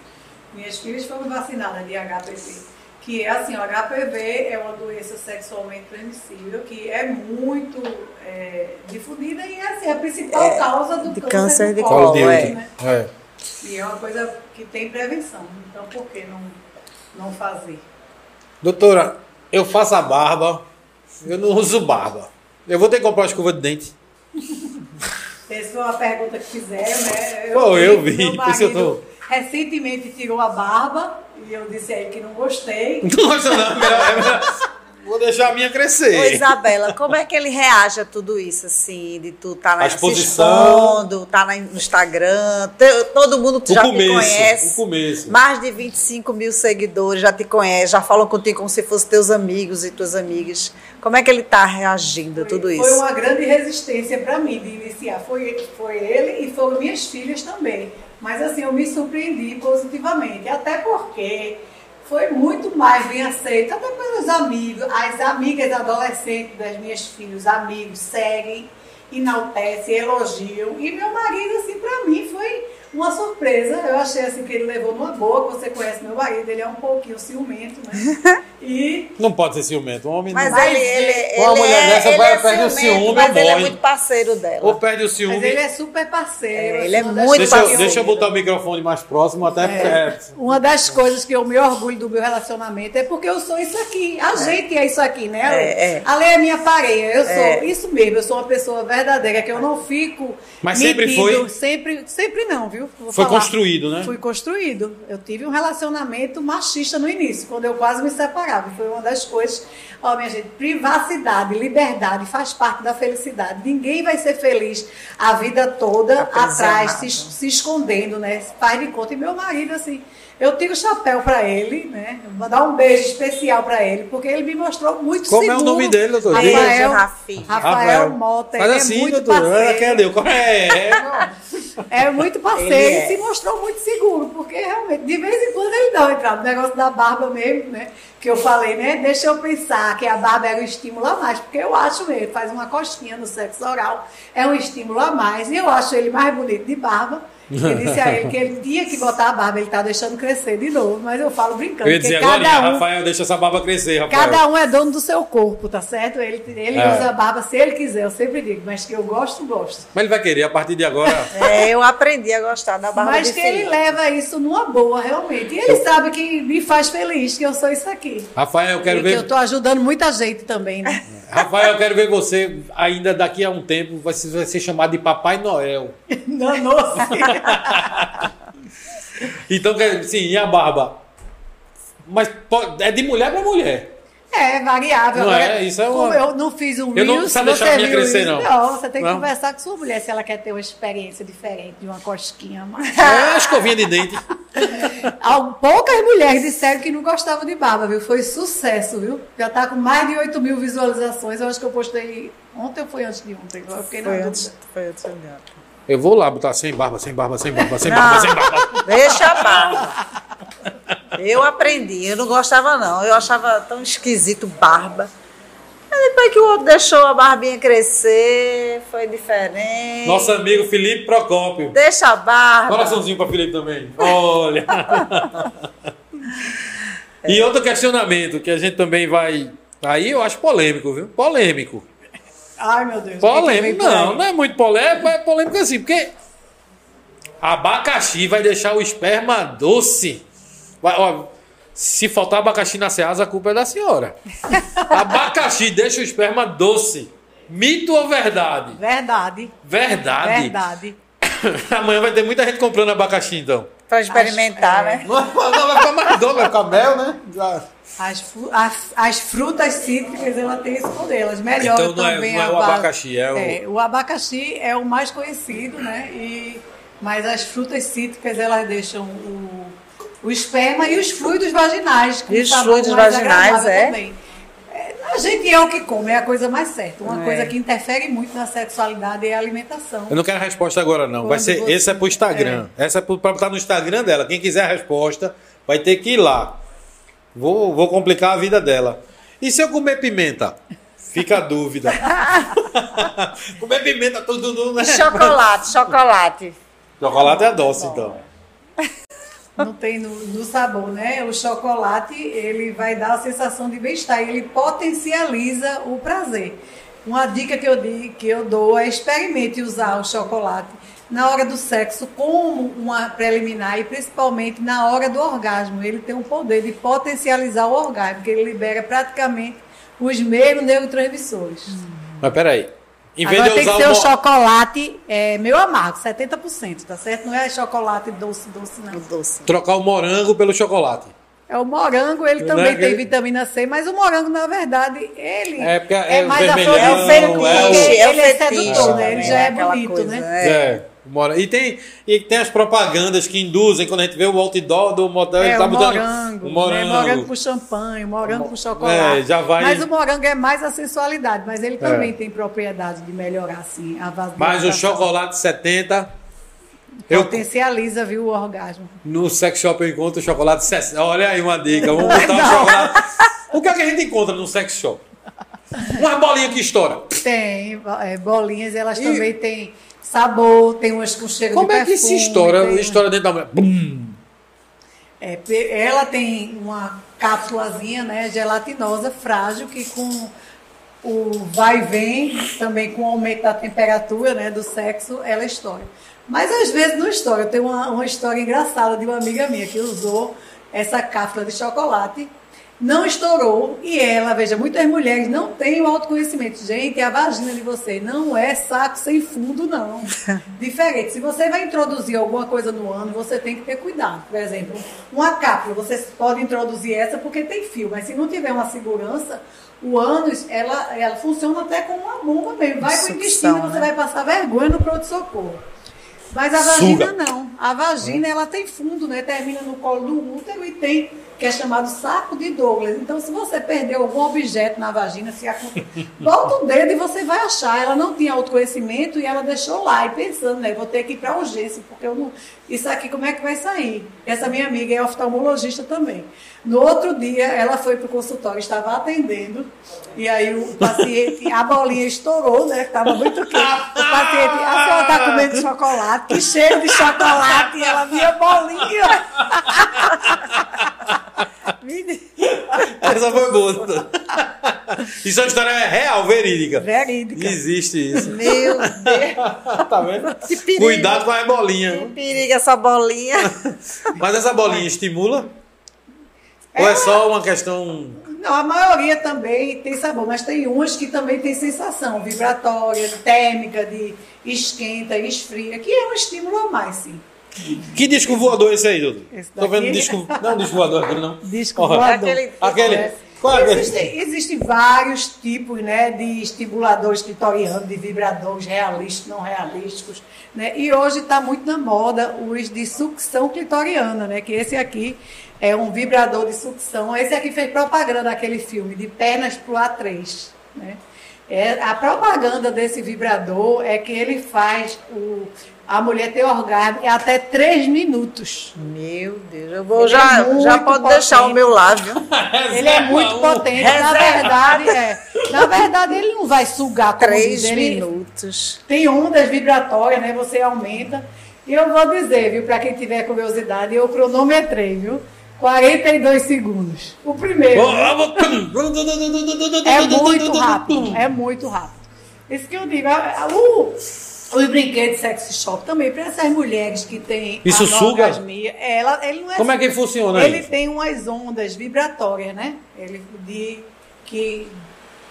Minhas filhas foram vacinadas de HPV. Que é assim, o HPV é uma doença sexualmente transmissível que é muito é, difundida e é assim, a principal É, causa do de câncer, câncer de colo, colo, é. né? É. E é uma coisa que tem prevenção. Então por que não, não fazer? Doutora, eu faço a barba, eu não uso barba. Eu vou ter que comprar uma escova de dente. Essa foi uma pergunta que fizeram, né? Pô, eu vi, Meu por isso eu marido recentemente tirou a barba e eu disse aí que não gostei. *laughs* Não gosto não, é é Vou deixar a minha Ô, crescer. Isabela, como é que ele reage a tudo isso, assim, de tu tá na exposição. expondo, tá no Instagram, te- todo mundo já te começo, conhece. o começo. Mais de 25 mil seguidores já te conhecem, já falam contigo como se fossem teus amigos e tuas amigas. Como é que ele tá reagindo a tudo Foi isso? uma grande resistência para mim de iniciar. Foi, foi ele e foram minhas filhas também. Mas assim, eu me surpreendi positivamente. Até porque foi muito mais bem aceito, até pelos amigos. As amigas adolescentes das minhas filhas, os amigos, seguem, enaltecem, elogiam. E meu marido, assim, para mim foi uma surpresa. Eu achei assim que ele levou numa boa, você conhece meu marido, ele é um pouquinho ciumento, né? *laughs* E Não pode ser ciumento. Um homem Mas não... ele, ele, Uma ele mulher é, dessa é perde o ciumento, ciúme mas ele é muito parceiro dela. Ou perde o ciúme. Mas ele é super parceiro. É, assim, ele é uma das muito Deixa, eu, coisas que deixa eu botar o microfone mais próximo, até porque. é- Uma das coisas que eu me orgulho do meu relacionamento é porque eu sou isso aqui. A gente é isso aqui, né? É, é. Ale é minha pareia. Eu sou É. isso mesmo. Eu sou uma pessoa verdadeira, que eu não fico. Mas sempre metido, foi? Sempre, sempre não, viu? Vou Foi falar. construído, né? Fui construído. Eu tive um relacionamento machista no início, quando eu quase me separava. Foi uma das coisas. Ó, minha gente, privacidade, liberdade faz parte da felicidade. Ninguém vai ser feliz a vida toda atrás, se, se escondendo, né? Faz de conta. E meu marido, assim, eu tiro o chapéu para ele, né? Vou dar um beijo especial para ele, porque ele me mostrou muito Como é o seguro. nome dele, doutor? Rafael, Rafinha. Rafael Mota, Faz ele assim, é muito doutor. parceiro. Cadê? o- É, é. *laughs* É muito parceiro Ele e é. se mostrou muito seguro, porque realmente, de vez em quando ele dá uma entrada. O negócio da barba mesmo, né? Que eu falei, né? Deixa eu pensar que a barba era um estímulo a mais, porque eu acho mesmo, faz uma costinha no sexo oral, é um estímulo a mais, e eu acho ele mais bonito de barba. Eu disse a ele que ele tinha que botar a barba, ele tá deixando crescer de novo, mas eu falo brincando, Eu ia dizer agora, cada um, Rafael, deixa essa barba crescer, Rafael. cada um é dono do seu corpo, tá certo? Ele, ele É. usa a barba se ele quiser, eu sempre digo, mas que eu gosto, gosto. Mas ele vai querer, a partir de agora. *laughs* É, eu aprendi a gostar da barba Mas de que ele Felipe. leva isso numa boa, realmente. E ele sabe que me faz feliz, que eu sou isso aqui. Rafael, eu quero e que ver. eu tô ajudando muita gente também, né? *laughs* Rafael, eu quero ver você ainda daqui a um tempo. Vai ser, vai ser chamado de Papai Noel. *laughs* Danou-se. *laughs* Então, quer- sim, e a barba? Mas é de mulher para mulher. É, variável. Não Agora, é? Isso é uma- eu não fiz um Eu não Reels, precisa deixar a você minha viu crescer, isso? não. Não, você tem que Não? conversar com sua mulher se ela quer ter uma experiência diferente de uma cosquinha a mais. É a escovinha de dente. *laughs* Poucas mulheres disseram que não gostavam de barba, viu? Foi sucesso, viu? Já tá com mais de 8 mil visualizações. Eu acho que eu postei ontem ou foi antes de ontem? Agora eu fiquei na Foi dúvida. antes, foi antes de ontem. Eu vou lá botar sem barba, sem barba, sem barba, sem Não. barba, sem barba. Deixa a barba. *laughs* Eu aprendi, eu não gostava não. Eu achava tão esquisito barba. Aí depois que o outro deixou a barbinha crescer, foi diferente. Nosso amigo Felipe Procópio. Deixa a barba. Coraçãozinho para Felipe também. Olha. *laughs* E outro questionamento que a gente também vai. Aí eu acho polêmico, viu? Polêmico. Ai, meu Deus. Polêmico. Não, não é muito polêmico, é polêmico assim, porque abacaxi vai deixar o esperma doce. Vai, ó, se faltar abacaxi na Ceasa, a culpa é da senhora. *laughs* abacaxi deixa o esperma doce. Mito ou verdade? Verdade. Verdade. Verdade. *coughs* Amanhã vai ter muita gente comprando abacaxi, então. Pra experimentar, Acho- é. né? Não, não, vai ficar mais doce, vai ficar mel, né? As, as, as frutas cítricas, ela tem esse poder. Elas melhoram Então não é- também não é o abacaxi, é o- o abacaxi é o mais conhecido, né? E, mas as frutas cítricas, elas deixam o, o esperma e os fluidos vaginais. E os sabor fluidos mais vaginais, é? também. É, A gente é o que come, é a coisa mais certa. Uma É. coisa que interfere muito na sexualidade é a alimentação. Eu não quero a resposta agora, não. Vai Quando ser, você- esse é pro Instagram. Essa é pro, pra botar no Instagram dela. Quem quiser a resposta, vai ter que ir lá. Vou, vou complicar a vida dela. E se eu comer pimenta? Fica a dúvida. *laughs* comer pimenta, tudo, tudo, né? Chocolate, chocolate. Chocolate é doce, então. Não tem no, no sabor, né? O chocolate, ele vai dar a sensação de bem-estar, ele potencializa o prazer. Uma dica que eu, que eu dou é experimente usar o chocolate na hora do sexo como uma preliminar e principalmente na hora do orgasmo. Ele tem o poder de potencializar o orgasmo, porque ele libera praticamente os mesmos neurotransmissores. Mas peraí. Em vez Agora de tem que usar ser o mo- chocolate é, meio amargo, 70%, tá certo? Não é chocolate doce, doce, não. O doce. trocar o morango pelo chocolate. É o morango, ele também é tem aquele- vitamina C, mas o morango, na verdade, ele É, porque é o mais afrodisíaco, é é o ele é sedutor, né? Ele já é aquela bonito, coisa, né? É. É. mora- E tem, e tem as propagandas que induzem quando a gente vê o outdoor do motel, É, ele tá o botando morango, o né? morango. morango com champanhe, morango com chocolate. É, já vai- Mas o morango é mais a sensualidade, mas ele também É. tem propriedade de melhorar, assim, a Mas o chocolate 70. Eu, Potencializa, viu, o orgasmo. no sex shop eu encontro o chocolate 60. Olha aí uma dica. Vamos *laughs* botar o chocolate. O que, é que a gente encontra no sex shop? Uma bolinha que estoura. Tem é, bolinhas, elas E- também têm sabor, tem umas com cheiro Como de é que se perfume, estoura? tem- Estoura dentro da mulher. Bum! É, ela tem uma cápsulazinha, né, gelatinosa, frágil, que com o vai e vem, também com o aumento da temperatura, né, do sexo, ela estoura. Mas às vezes não estoura. Eu tenho uma, uma história engraçada de uma amiga minha que usou essa cápsula de chocolate, não estourou, e ela, veja, muitas mulheres não têm o autoconhecimento. Gente, a vagina de você não é saco sem fundo, não. *laughs* Diferente. Se você vai introduzir alguma coisa no ano, você tem que ter cuidado. Por exemplo, uma cápsula, você pode introduzir essa porque tem fio, mas se não tiver uma segurança, o ânus, ela, ela funciona até como uma bomba mesmo. Vai para o intestino, você né? vai passar vergonha no pronto-socorro. Mas a Suga. vagina não. A vagina ela tem fundo, né? Termina no colo do útero e tem que é chamado saco de Douglas. Então, se você perdeu algum objeto na vagina, se aconte- *laughs* volta o dedo e você vai achar. Ela não tinha autoconhecimento e ela deixou lá e pensando, né? Vou ter que ir para urgência porque eu não. Isso aqui como é que vai sair? Essa minha amiga é oftalmologista também. No outro dia, ela foi para o consultório, estava atendendo e aí o paciente, a bolinha estourou, né? Estava muito quente. O paciente, a senhora está comendo chocolate, que cheiro de chocolate, e ela via bolinha. *laughs* Essa foi boa. *laughs* Isso é uma história real, verídica. Verídica. Existe isso. Meu Deus, *laughs* Tá vendo? que perigo. Cuidado com a Que bolinha. perigo essa bolinha. *laughs* Mas essa bolinha estimula? Ou é só uma questão. Não, a maioria também tem sabor, mas tem umas que também tem sensação vibratória, térmica, de esquenta, esfria, que é um estímulo a mais, sim. Que disco voador é esse aí, Dudu? Esse Tô vendo disco. Não, disco voador aquele não. Disco Ó, voador. Aquele- Aquele. Qual é aquele? Existem, existem vários tipos né, de estimuladores clitorianos, de vibradores realísticos, não realísticos. Né? E hoje está muito na moda os de sucção clitoriana, né? que esse aqui é um vibrador de sucção. Esse aqui fez propaganda daquele filme, de pernas para o A3. Né? É, a propaganda desse vibrador é que ele faz o, a mulher ter orgasmo em até 3 minutos. Meu Deus, eu vou Ele já, é já pode deixar potente. o meu lá, viu? *laughs* Ele é muito potente. Na verdade, é. Na verdade, ele não vai sugar como Três diz, ele minutos. Tem ondas vibratórias, né? Você aumenta. E eu vou dizer, viu, para quem tiver curiosidade, eu cronometrei, viu? 42 segundos. O primeiro. É muito rápido. É muito rápido. Isso que eu digo. o- os brinquedos sex shop também, para essas mulheres que têm Isso suga? anorgasmia, ela, ele não é Como é que funciona Ele isso? tem umas ondas vibratórias, né? Ele de que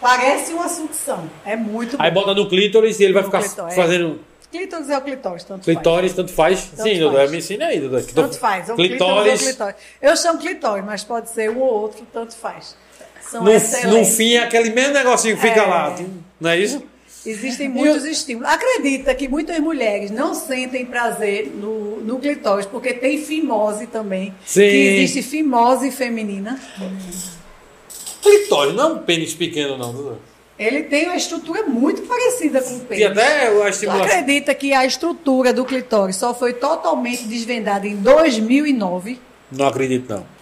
Parece uma sucção. É muito Aí bom. bota no clítoris e ele vai No ficar clítoris, é. fazendo Clítoris é o clitóris, tanto faz. clitóris, tanto faz. Sim, Dudu, faz. me ensina aí, Dudu. Tanto faz. É o ou Clitóris. o clitóris. Eu chamo clitóris, mas pode ser um ou outro, tanto faz. São No, no fim, é aquele mesmo negocinho que fica É. lá. Não é isso? Existem muitos estímulos. Acredita que muitas mulheres não sentem prazer no, no clitóris, porque tem fimose também. Sim. Que existe fimose feminina. Clitóris não é um pênis pequeno, não, Dudu. Ele tem uma estrutura muito parecida com o E pênis. até a Tu estimulação. acredita que a estrutura do clitóris só foi totalmente desvendada em 2009? Não acredito, não.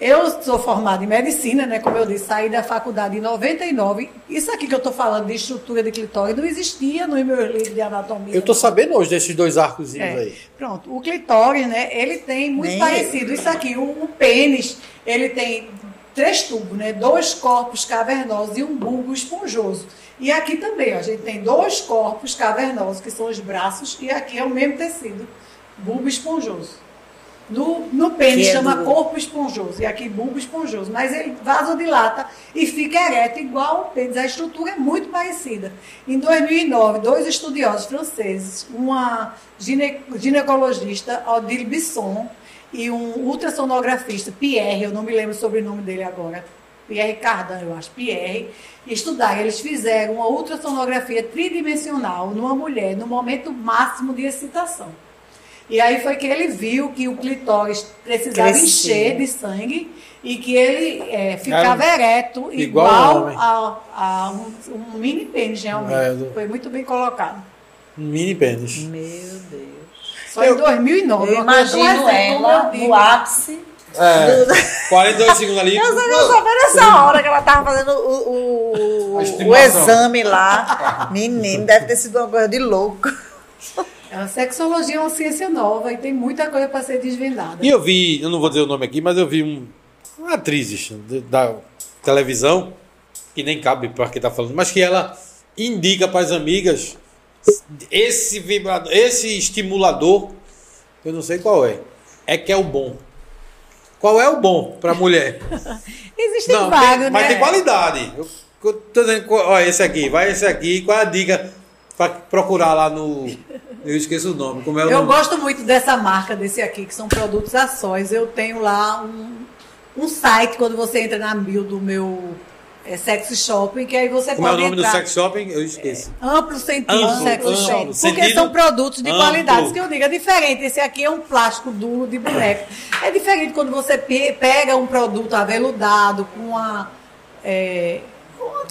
Eu sou formada em medicina, né? Como eu disse, saí da faculdade em 99. Isso aqui que eu estou falando de estrutura de clitóris não existia no meu livro de anatomia. Eu tô sabendo hoje desses dois arcos É, aí. Pronto, o clitóris, né? Ele tem muito Nem parecido. Isso aqui, o, o pênis, ele tem três tubos, né? Dois corpos cavernosos e um bulbo esponjoso. E aqui também, ó, a gente tem dois corpos cavernosos, que são os braços, e aqui é o mesmo tecido, bulbo esponjoso. No, no pênis é chama do- corpo esponjoso, e aqui bulbo esponjoso. Mas ele vasodilata e fica ereto igual ao pênis. A estrutura é muito parecida. Em 2009, dois estudiosos franceses, uma gine- ginecologista, Odile Bisson, e um ultrassonografista, Pierre, eu não me lembro o sobrenome dele agora, Pierre Cardin, eu acho, Pierre, estudaram. Eles fizeram uma ultrassonografia tridimensional numa mulher no momento máximo de excitação. E aí foi que ele viu que o clitóris precisava Crescia. encher de sangue e que ele é, ficava ereto igual igual, a, a um, um mini pênis, realmente. É, do- Foi muito bem colocado. Um mini pênis. Meu Deus. Só em 2009. Eu imagino ela eu no ápice. É. 42 segundos ali. *laughs* Eu só quero saber nessa hora que ela tava fazendo o, o, o, exame lá. *laughs* Menino, deve ter sido uma coisa de louco. *laughs* A sexologia é uma ciência nova e tem muita coisa para ser desvendada. E eu vi, eu não vou dizer o nome aqui, mas eu vi um, uma atriz da televisão, que nem cabe para quem tá falando, mas que ela indica para as amigas esse vibrador, esse estimulador, eu não sei qual é, é que é o bom. Qual é o bom para mulher? *laughs* Existem Não, vários, tem- mas né? tem qualidade. Eu, eu dizendo, ó, esse aqui, vai esse aqui, qual é a dica para procurar lá no. Eu esqueço o nome. Como é o Eu nome? gosto muito dessa marca, desse aqui, que são produtos a sós. Eu tenho lá um, um site, quando você entra na bio do meu é, Sex Shopping, que aí você Como é o pode nome do entrar. sex shopping? Eu esqueço. Amplo sentido Amplo, sex amplo. shop. Porque Sentido são produtos de amplo. qualidade. Que eu digo, é diferente. Esse aqui é um plástico duro de boneco. É diferente quando você pe- pega um produto aveludado, com uma. É,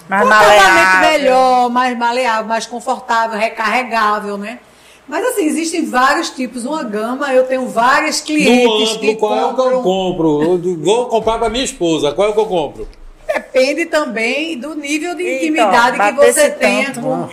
Mais um acabamento maleável. melhor, mais maleável, mais confortável, recarregável, né? Mas assim, existem vários tipos, uma gama. Eu tenho várias No clientes que amplo, qual é o que eu compram. compro? Eu vou comprar para minha esposa. Qual é o que eu compro? Depende também do nível de Eita, intimidade que bater você tenha tanto, com, né?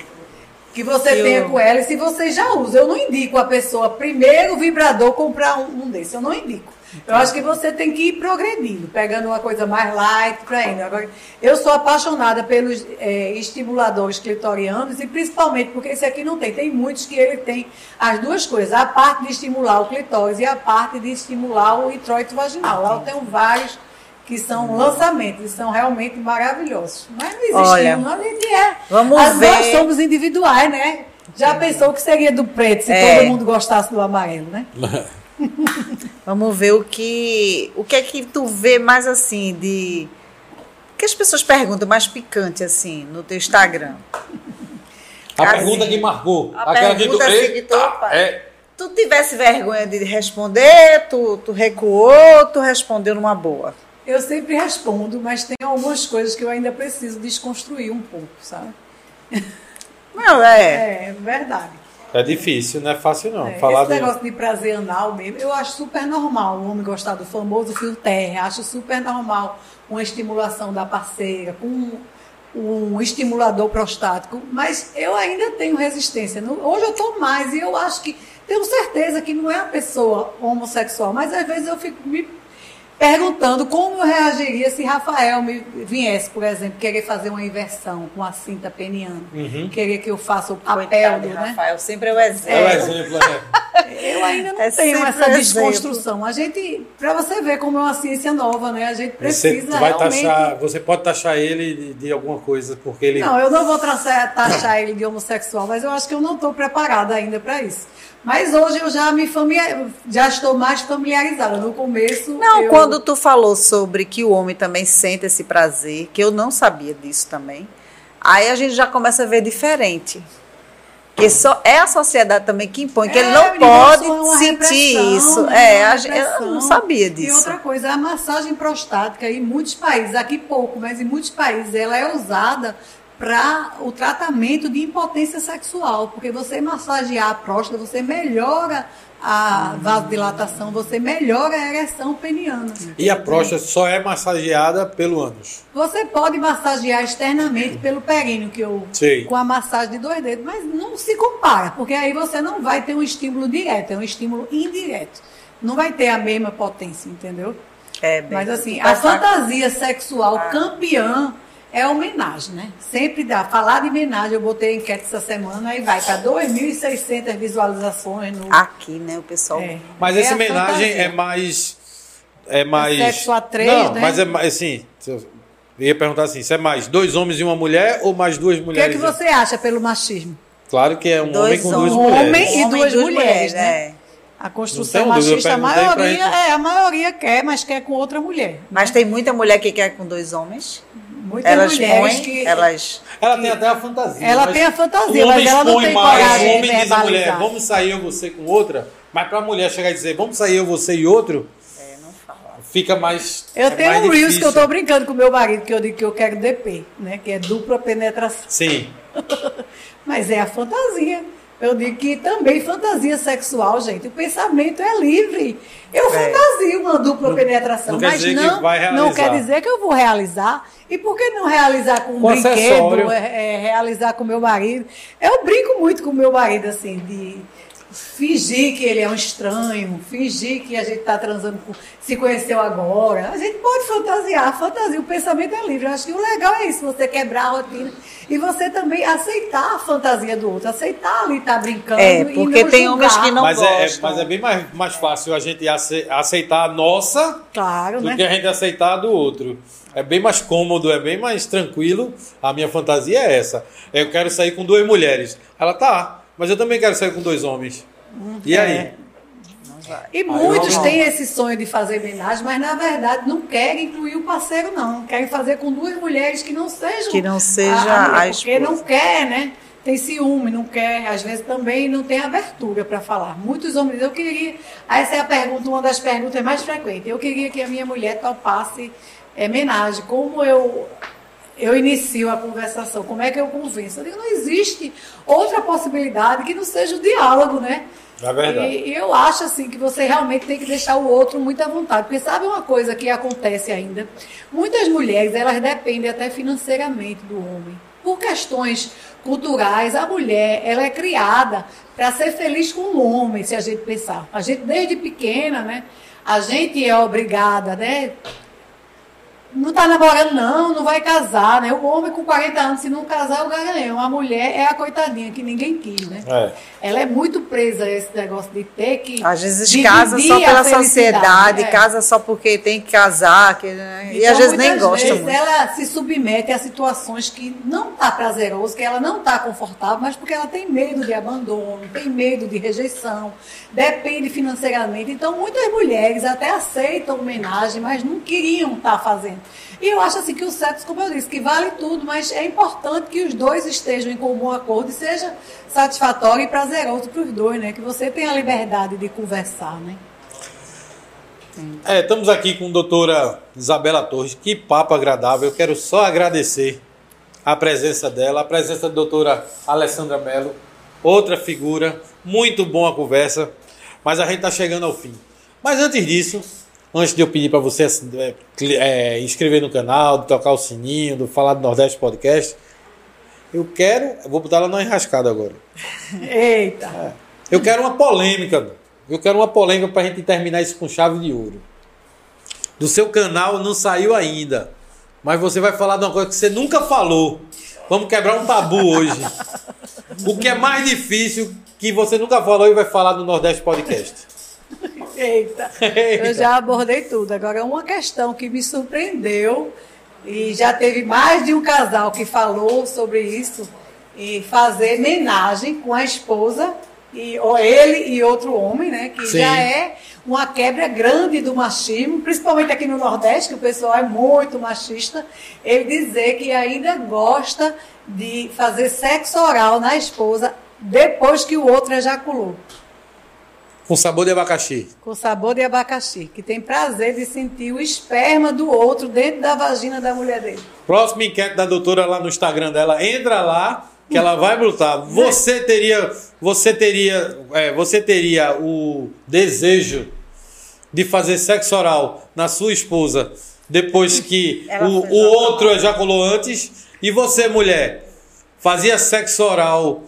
que você Eu- tenha com ela e se você já usa. Eu não indico a pessoa primeiro o vibrador comprar um, um desse. Eu não indico. Eu acho que você tem que ir progredindo, pegando uma coisa mais light para indo. Agora, eu sou apaixonada pelos eh, estimuladores clitorianos e principalmente porque esse aqui não tem. Tem muitos que ele tem as duas coisas, a parte de estimular o clitóris e a parte de estimular o introito vaginal. Lá eu tenho vários que são lançamentos e são realmente maravilhosos. Mas não existe Olha, um, a gente é. vamos As- Nós ver. somos individuais, né? Já pensou o que seria do preto se É. todo mundo gostasse do amarelo, né? *laughs* *laughs* Vamos ver o que. O que é que tu vê mais assim de. O que as pessoas perguntam mais picante assim no teu Instagram? A Assim, pergunta que marcou. a aquela que pergunta tu. assim que Eita, tu- opa. é, Tu tivesse vergonha de responder, tu, tu recuou, tu respondeu numa boa. Eu sempre respondo, mas tem algumas coisas que eu ainda preciso desconstruir um pouco, sabe? Não, é. É, verdade. É difícil, não é fácil não. É, Falar esse de... negócio de prazer anal mesmo, eu acho super normal o homem gostar do famoso fio terra, acho super normal uma estimulação da parceira, com um, um estimulador prostático, mas eu ainda tenho resistência. Hoje eu estou mais e eu acho que, tenho certeza que não é uma pessoa homossexual, mas às vezes eu fico me perguntando como eu reagiria se Rafael me viesse, por exemplo, querer fazer uma inversão com a cinta peniana, Uhum. querer que eu faça o papel Coitado do, de né? Rafael, sempre é o É o exemplo. exemplo, é. *laughs* Eu ainda não É tenho essa exemplo. desconstrução. A gente, para você ver como é uma ciência nova, né? A gente Você precisa vai realmente. taxar, você pode taxar ele de, de alguma coisa, porque ele. Não, eu não vou taxar, taxar ele de homossexual, mas eu acho que eu não estou preparada ainda para isso. Mas hoje eu já me familiar, já estou mais familiarizada. No começo. Não, eu- quando tu falou sobre que o homem também sente esse prazer, que eu não sabia disso também, aí a gente já começa a ver diferente. Que só é a sociedade também que impõe, que ele É, não menina, pode sentir isso. né? É, a gente, eu não sabia E disso. outra coisa, a massagem prostática em muitos países, aqui pouco, mas em muitos países, ela é usada para o tratamento de impotência sexual, porque você massagear a próstata, você melhora a vasodilatação, você melhora a ereção peniana. E a próstata só é massageada pelo ânus. Você pode massagear externamente pelo períneo, que eu Sei. com a massagem de dois dedos, mas não se compara, porque aí você não vai ter um estímulo direto, é um estímulo indireto. Não vai ter a mesma potência, entendeu? É, bem, Mas assim, a fantasia sexual campeã é a homenagem, né? Sempre dá. Falar de homenagem, eu botei a enquete essa semana e vai para 2.600 visualizações no. Aqui, né, o pessoal. É. Mas É essa homenagem é mais. É mais. sexo a três, Não, né? mas é mais assim. Eu ia perguntar assim: se é mais dois homens e uma mulher ou mais duas O que é mulheres? que você acha pelo machismo? Claro que é um Dois homem com duas homens. mulheres. Homem e duas mulheres, né? é. A construção machista, a maioria, é, a maioria quer, mas quer com outra mulher. Mas tem muita mulher que quer com dois homens. Muitas Elas mulheres põem, que. elas. Ela tem até a fantasia. Ela tem a fantasia, mas ela não tem mais, coragem O de homem diz à mulher, vamos sair eu, você com outra. Mas pra mulher chegar e dizer, vamos sair eu, você e outro, É, não fala. fica mais. Eu é tenho mais um Reels difícil. que eu tô brincando com o meu marido, que eu digo que eu quero DP, né? Que é dupla penetração. Sim. *laughs* Mas é a fantasia. Eu digo que também fantasia sexual, gente. O pensamento é livre. Eu É. fantasio uma dupla penetração, não mas dizer que não, não quer dizer que eu vou realizar. E por que não realizar com um Com brinquedo, é, é, realizar com meu marido? Eu brinco muito com meu marido, assim, de fingir que ele é um estranho, fingir que a gente está transando, com, se conheceu agora. A gente pode fantasiar, fantasia, o pensamento é livre. Eu acho que o legal é isso, você quebrar a rotina e você também aceitar a fantasia do outro, aceitar ali estar brincando. É, e porque não tem julgar. homens que não mas, é, é- gostam. mas é bem mais, mais fácil a gente ace- aceitar a nossa Claro, do né? que a gente aceitar a do outro. É bem mais cômodo, é bem mais tranquilo. A minha fantasia é essa. Eu quero sair com duas mulheres. Ela tá, mas eu também quero sair com dois homens. E aí? é. E muitos têm esse sonho de fazer homenagem, mas na verdade não querem incluir o parceiro, não. Querem fazer com duas mulheres que não sejam. Que não seja a, a Porque não quer, né? Tem ciúme, não quer, às vezes também não tem abertura para falar. Muitos homens eu queria. Essa é a pergunta, uma das perguntas mais frequentes. Eu queria que a minha mulher topasse é, homenagem. Como eu eu inicio a conversação, como é que eu convenço? Eu digo, não existe outra possibilidade que não seja o diálogo, né? É verdade. E, e eu acho assim que você realmente tem que deixar o outro muito à vontade. Porque sabe uma coisa que acontece ainda? Muitas mulheres, elas dependem até financeiramente do homem. Por questões culturais, a mulher, ela é criada para ser feliz com o homem, se a gente pensar. A gente desde pequena, né? A gente é obrigada, né? Não tá namorando, não, não vai casar, né? O homem com 40 anos, se não casar, é o garanhão. A mulher é a coitadinha que ninguém quis, né? É. Ela é muito presa a esse negócio de ter que. Às vezes casa só pela sociedade, é. casa só porque tem que casar, que, né? e Então, às vezes nem gosta vezes muito. ela se submete a situações que não tá prazeroso, que ela não tá confortável, mas porque ela tem medo de abandono, tem medo de rejeição, depende financeiramente. Então, muitas mulheres até aceitam homenagem, mas não queriam estar fazendo. E eu acho assim que o sexo, como eu disse, que vale tudo, mas é importante que os dois estejam em comum acordo e seja satisfatório e prazeroso para os dois, né? Que você tenha a liberdade de conversar, né? É, estamos aqui com a doutora Isabela Torres. Que papo agradável. Eu quero só agradecer a presença dela, a presença da doutora Alessandra Mello, outra figura. Muito boa a conversa, mas a gente está chegando ao fim. Mas antes disso, antes de eu pedir para você é, é, inscrever no canal, de tocar o sininho, do Falar do Nordeste Podcast, eu quero. eu Vou botar ela na enrascada agora. *laughs* Eita! Eu quero uma polêmica. Eu quero uma polêmica para a gente terminar isso com chave de ouro. Do seu canal não saiu ainda. Mas você vai falar de uma coisa que você nunca falou. Vamos quebrar um tabu hoje. *laughs* O que é mais difícil que você nunca falou e vai falar no Nordeste Podcast. *laughs* Eita, eu já abordei tudo. Agora, uma questão que me surpreendeu, e já teve mais de um casal que falou sobre isso, e fazer menagem com a esposa, e, ou ele e outro homem, né? Que Sim. já é uma quebra grande do machismo, principalmente aqui no Nordeste, que o pessoal é muito machista, ele dizer que ainda gosta de fazer sexo oral na esposa depois que o outro ejaculou Com sabor de abacaxi. com sabor de abacaxi, que tem prazer de sentir o esperma do outro dentro da vagina da mulher dele. Próxima enquete da doutora lá no Instagram dela, entra lá que ela vai botar. *laughs* Você teria, você teria, é, você teria o desejo de fazer sexo oral na sua esposa depois que *laughs* Ela o, o outro ejaculou antes? E você, mulher, fazia sexo oral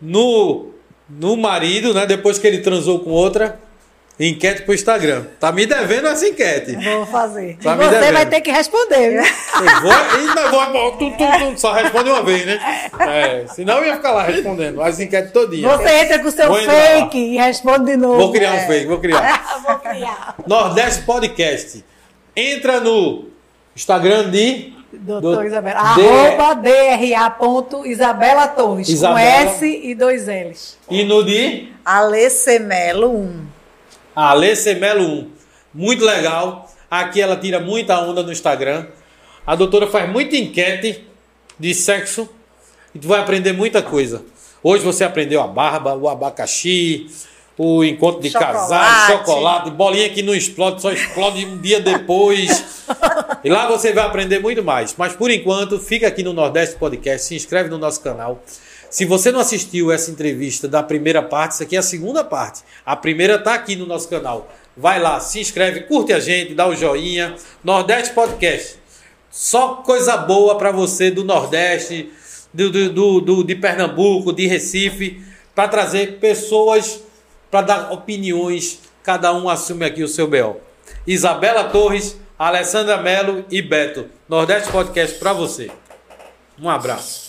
no no marido, né? Depois que ele transou com outra? Enquete pro Instagram. Tá me devendo essa enquete. Vou fazer. Tá e você devendo. vai ter que responder. viu? Eu vou, ainda vou, tu, tu, tu, só responde uma vez, né? É, senão eu ia ficar lá respondendo as enquetes todinhas. Você entra com o seu fake e responde de novo. Vou criar um fake, vou criar. *laughs* Vou criar. Nordeste Podcast. Entra no Instagram de. Doutor do- Isabela. Arroba DRA.isabela Torres. Isabela. Com S e dois L's. E no de Alecemelo 1. Alê Melo 1. Muito legal. Aqui ela tira muita onda no Instagram. A doutora faz muita enquete de sexo. E tu vai aprender muita coisa. Hoje você aprendeu a barba, o abacaxi, o encontro de Chocolate. casais, chocolate, bolinha que não explode, só explode um dia depois. *laughs* e lá você vai aprender muito mais. Mas por enquanto, fica aqui no Nordeste Podcast, se inscreve no nosso canal. Se você não assistiu essa entrevista da primeira parte, isso aqui é a segunda parte. A primeira está aqui no nosso canal. Vai lá, se inscreve, curte a gente, dá o joinha. Nordeste Podcast. Só coisa boa para você do Nordeste, do, do- do- de Pernambuco, de Recife, para trazer pessoas para dar opiniões. Cada um assume aqui o seu BO. Isabela Torres, Alessandra Melo e Beto. Nordeste Podcast para você. Um abraço.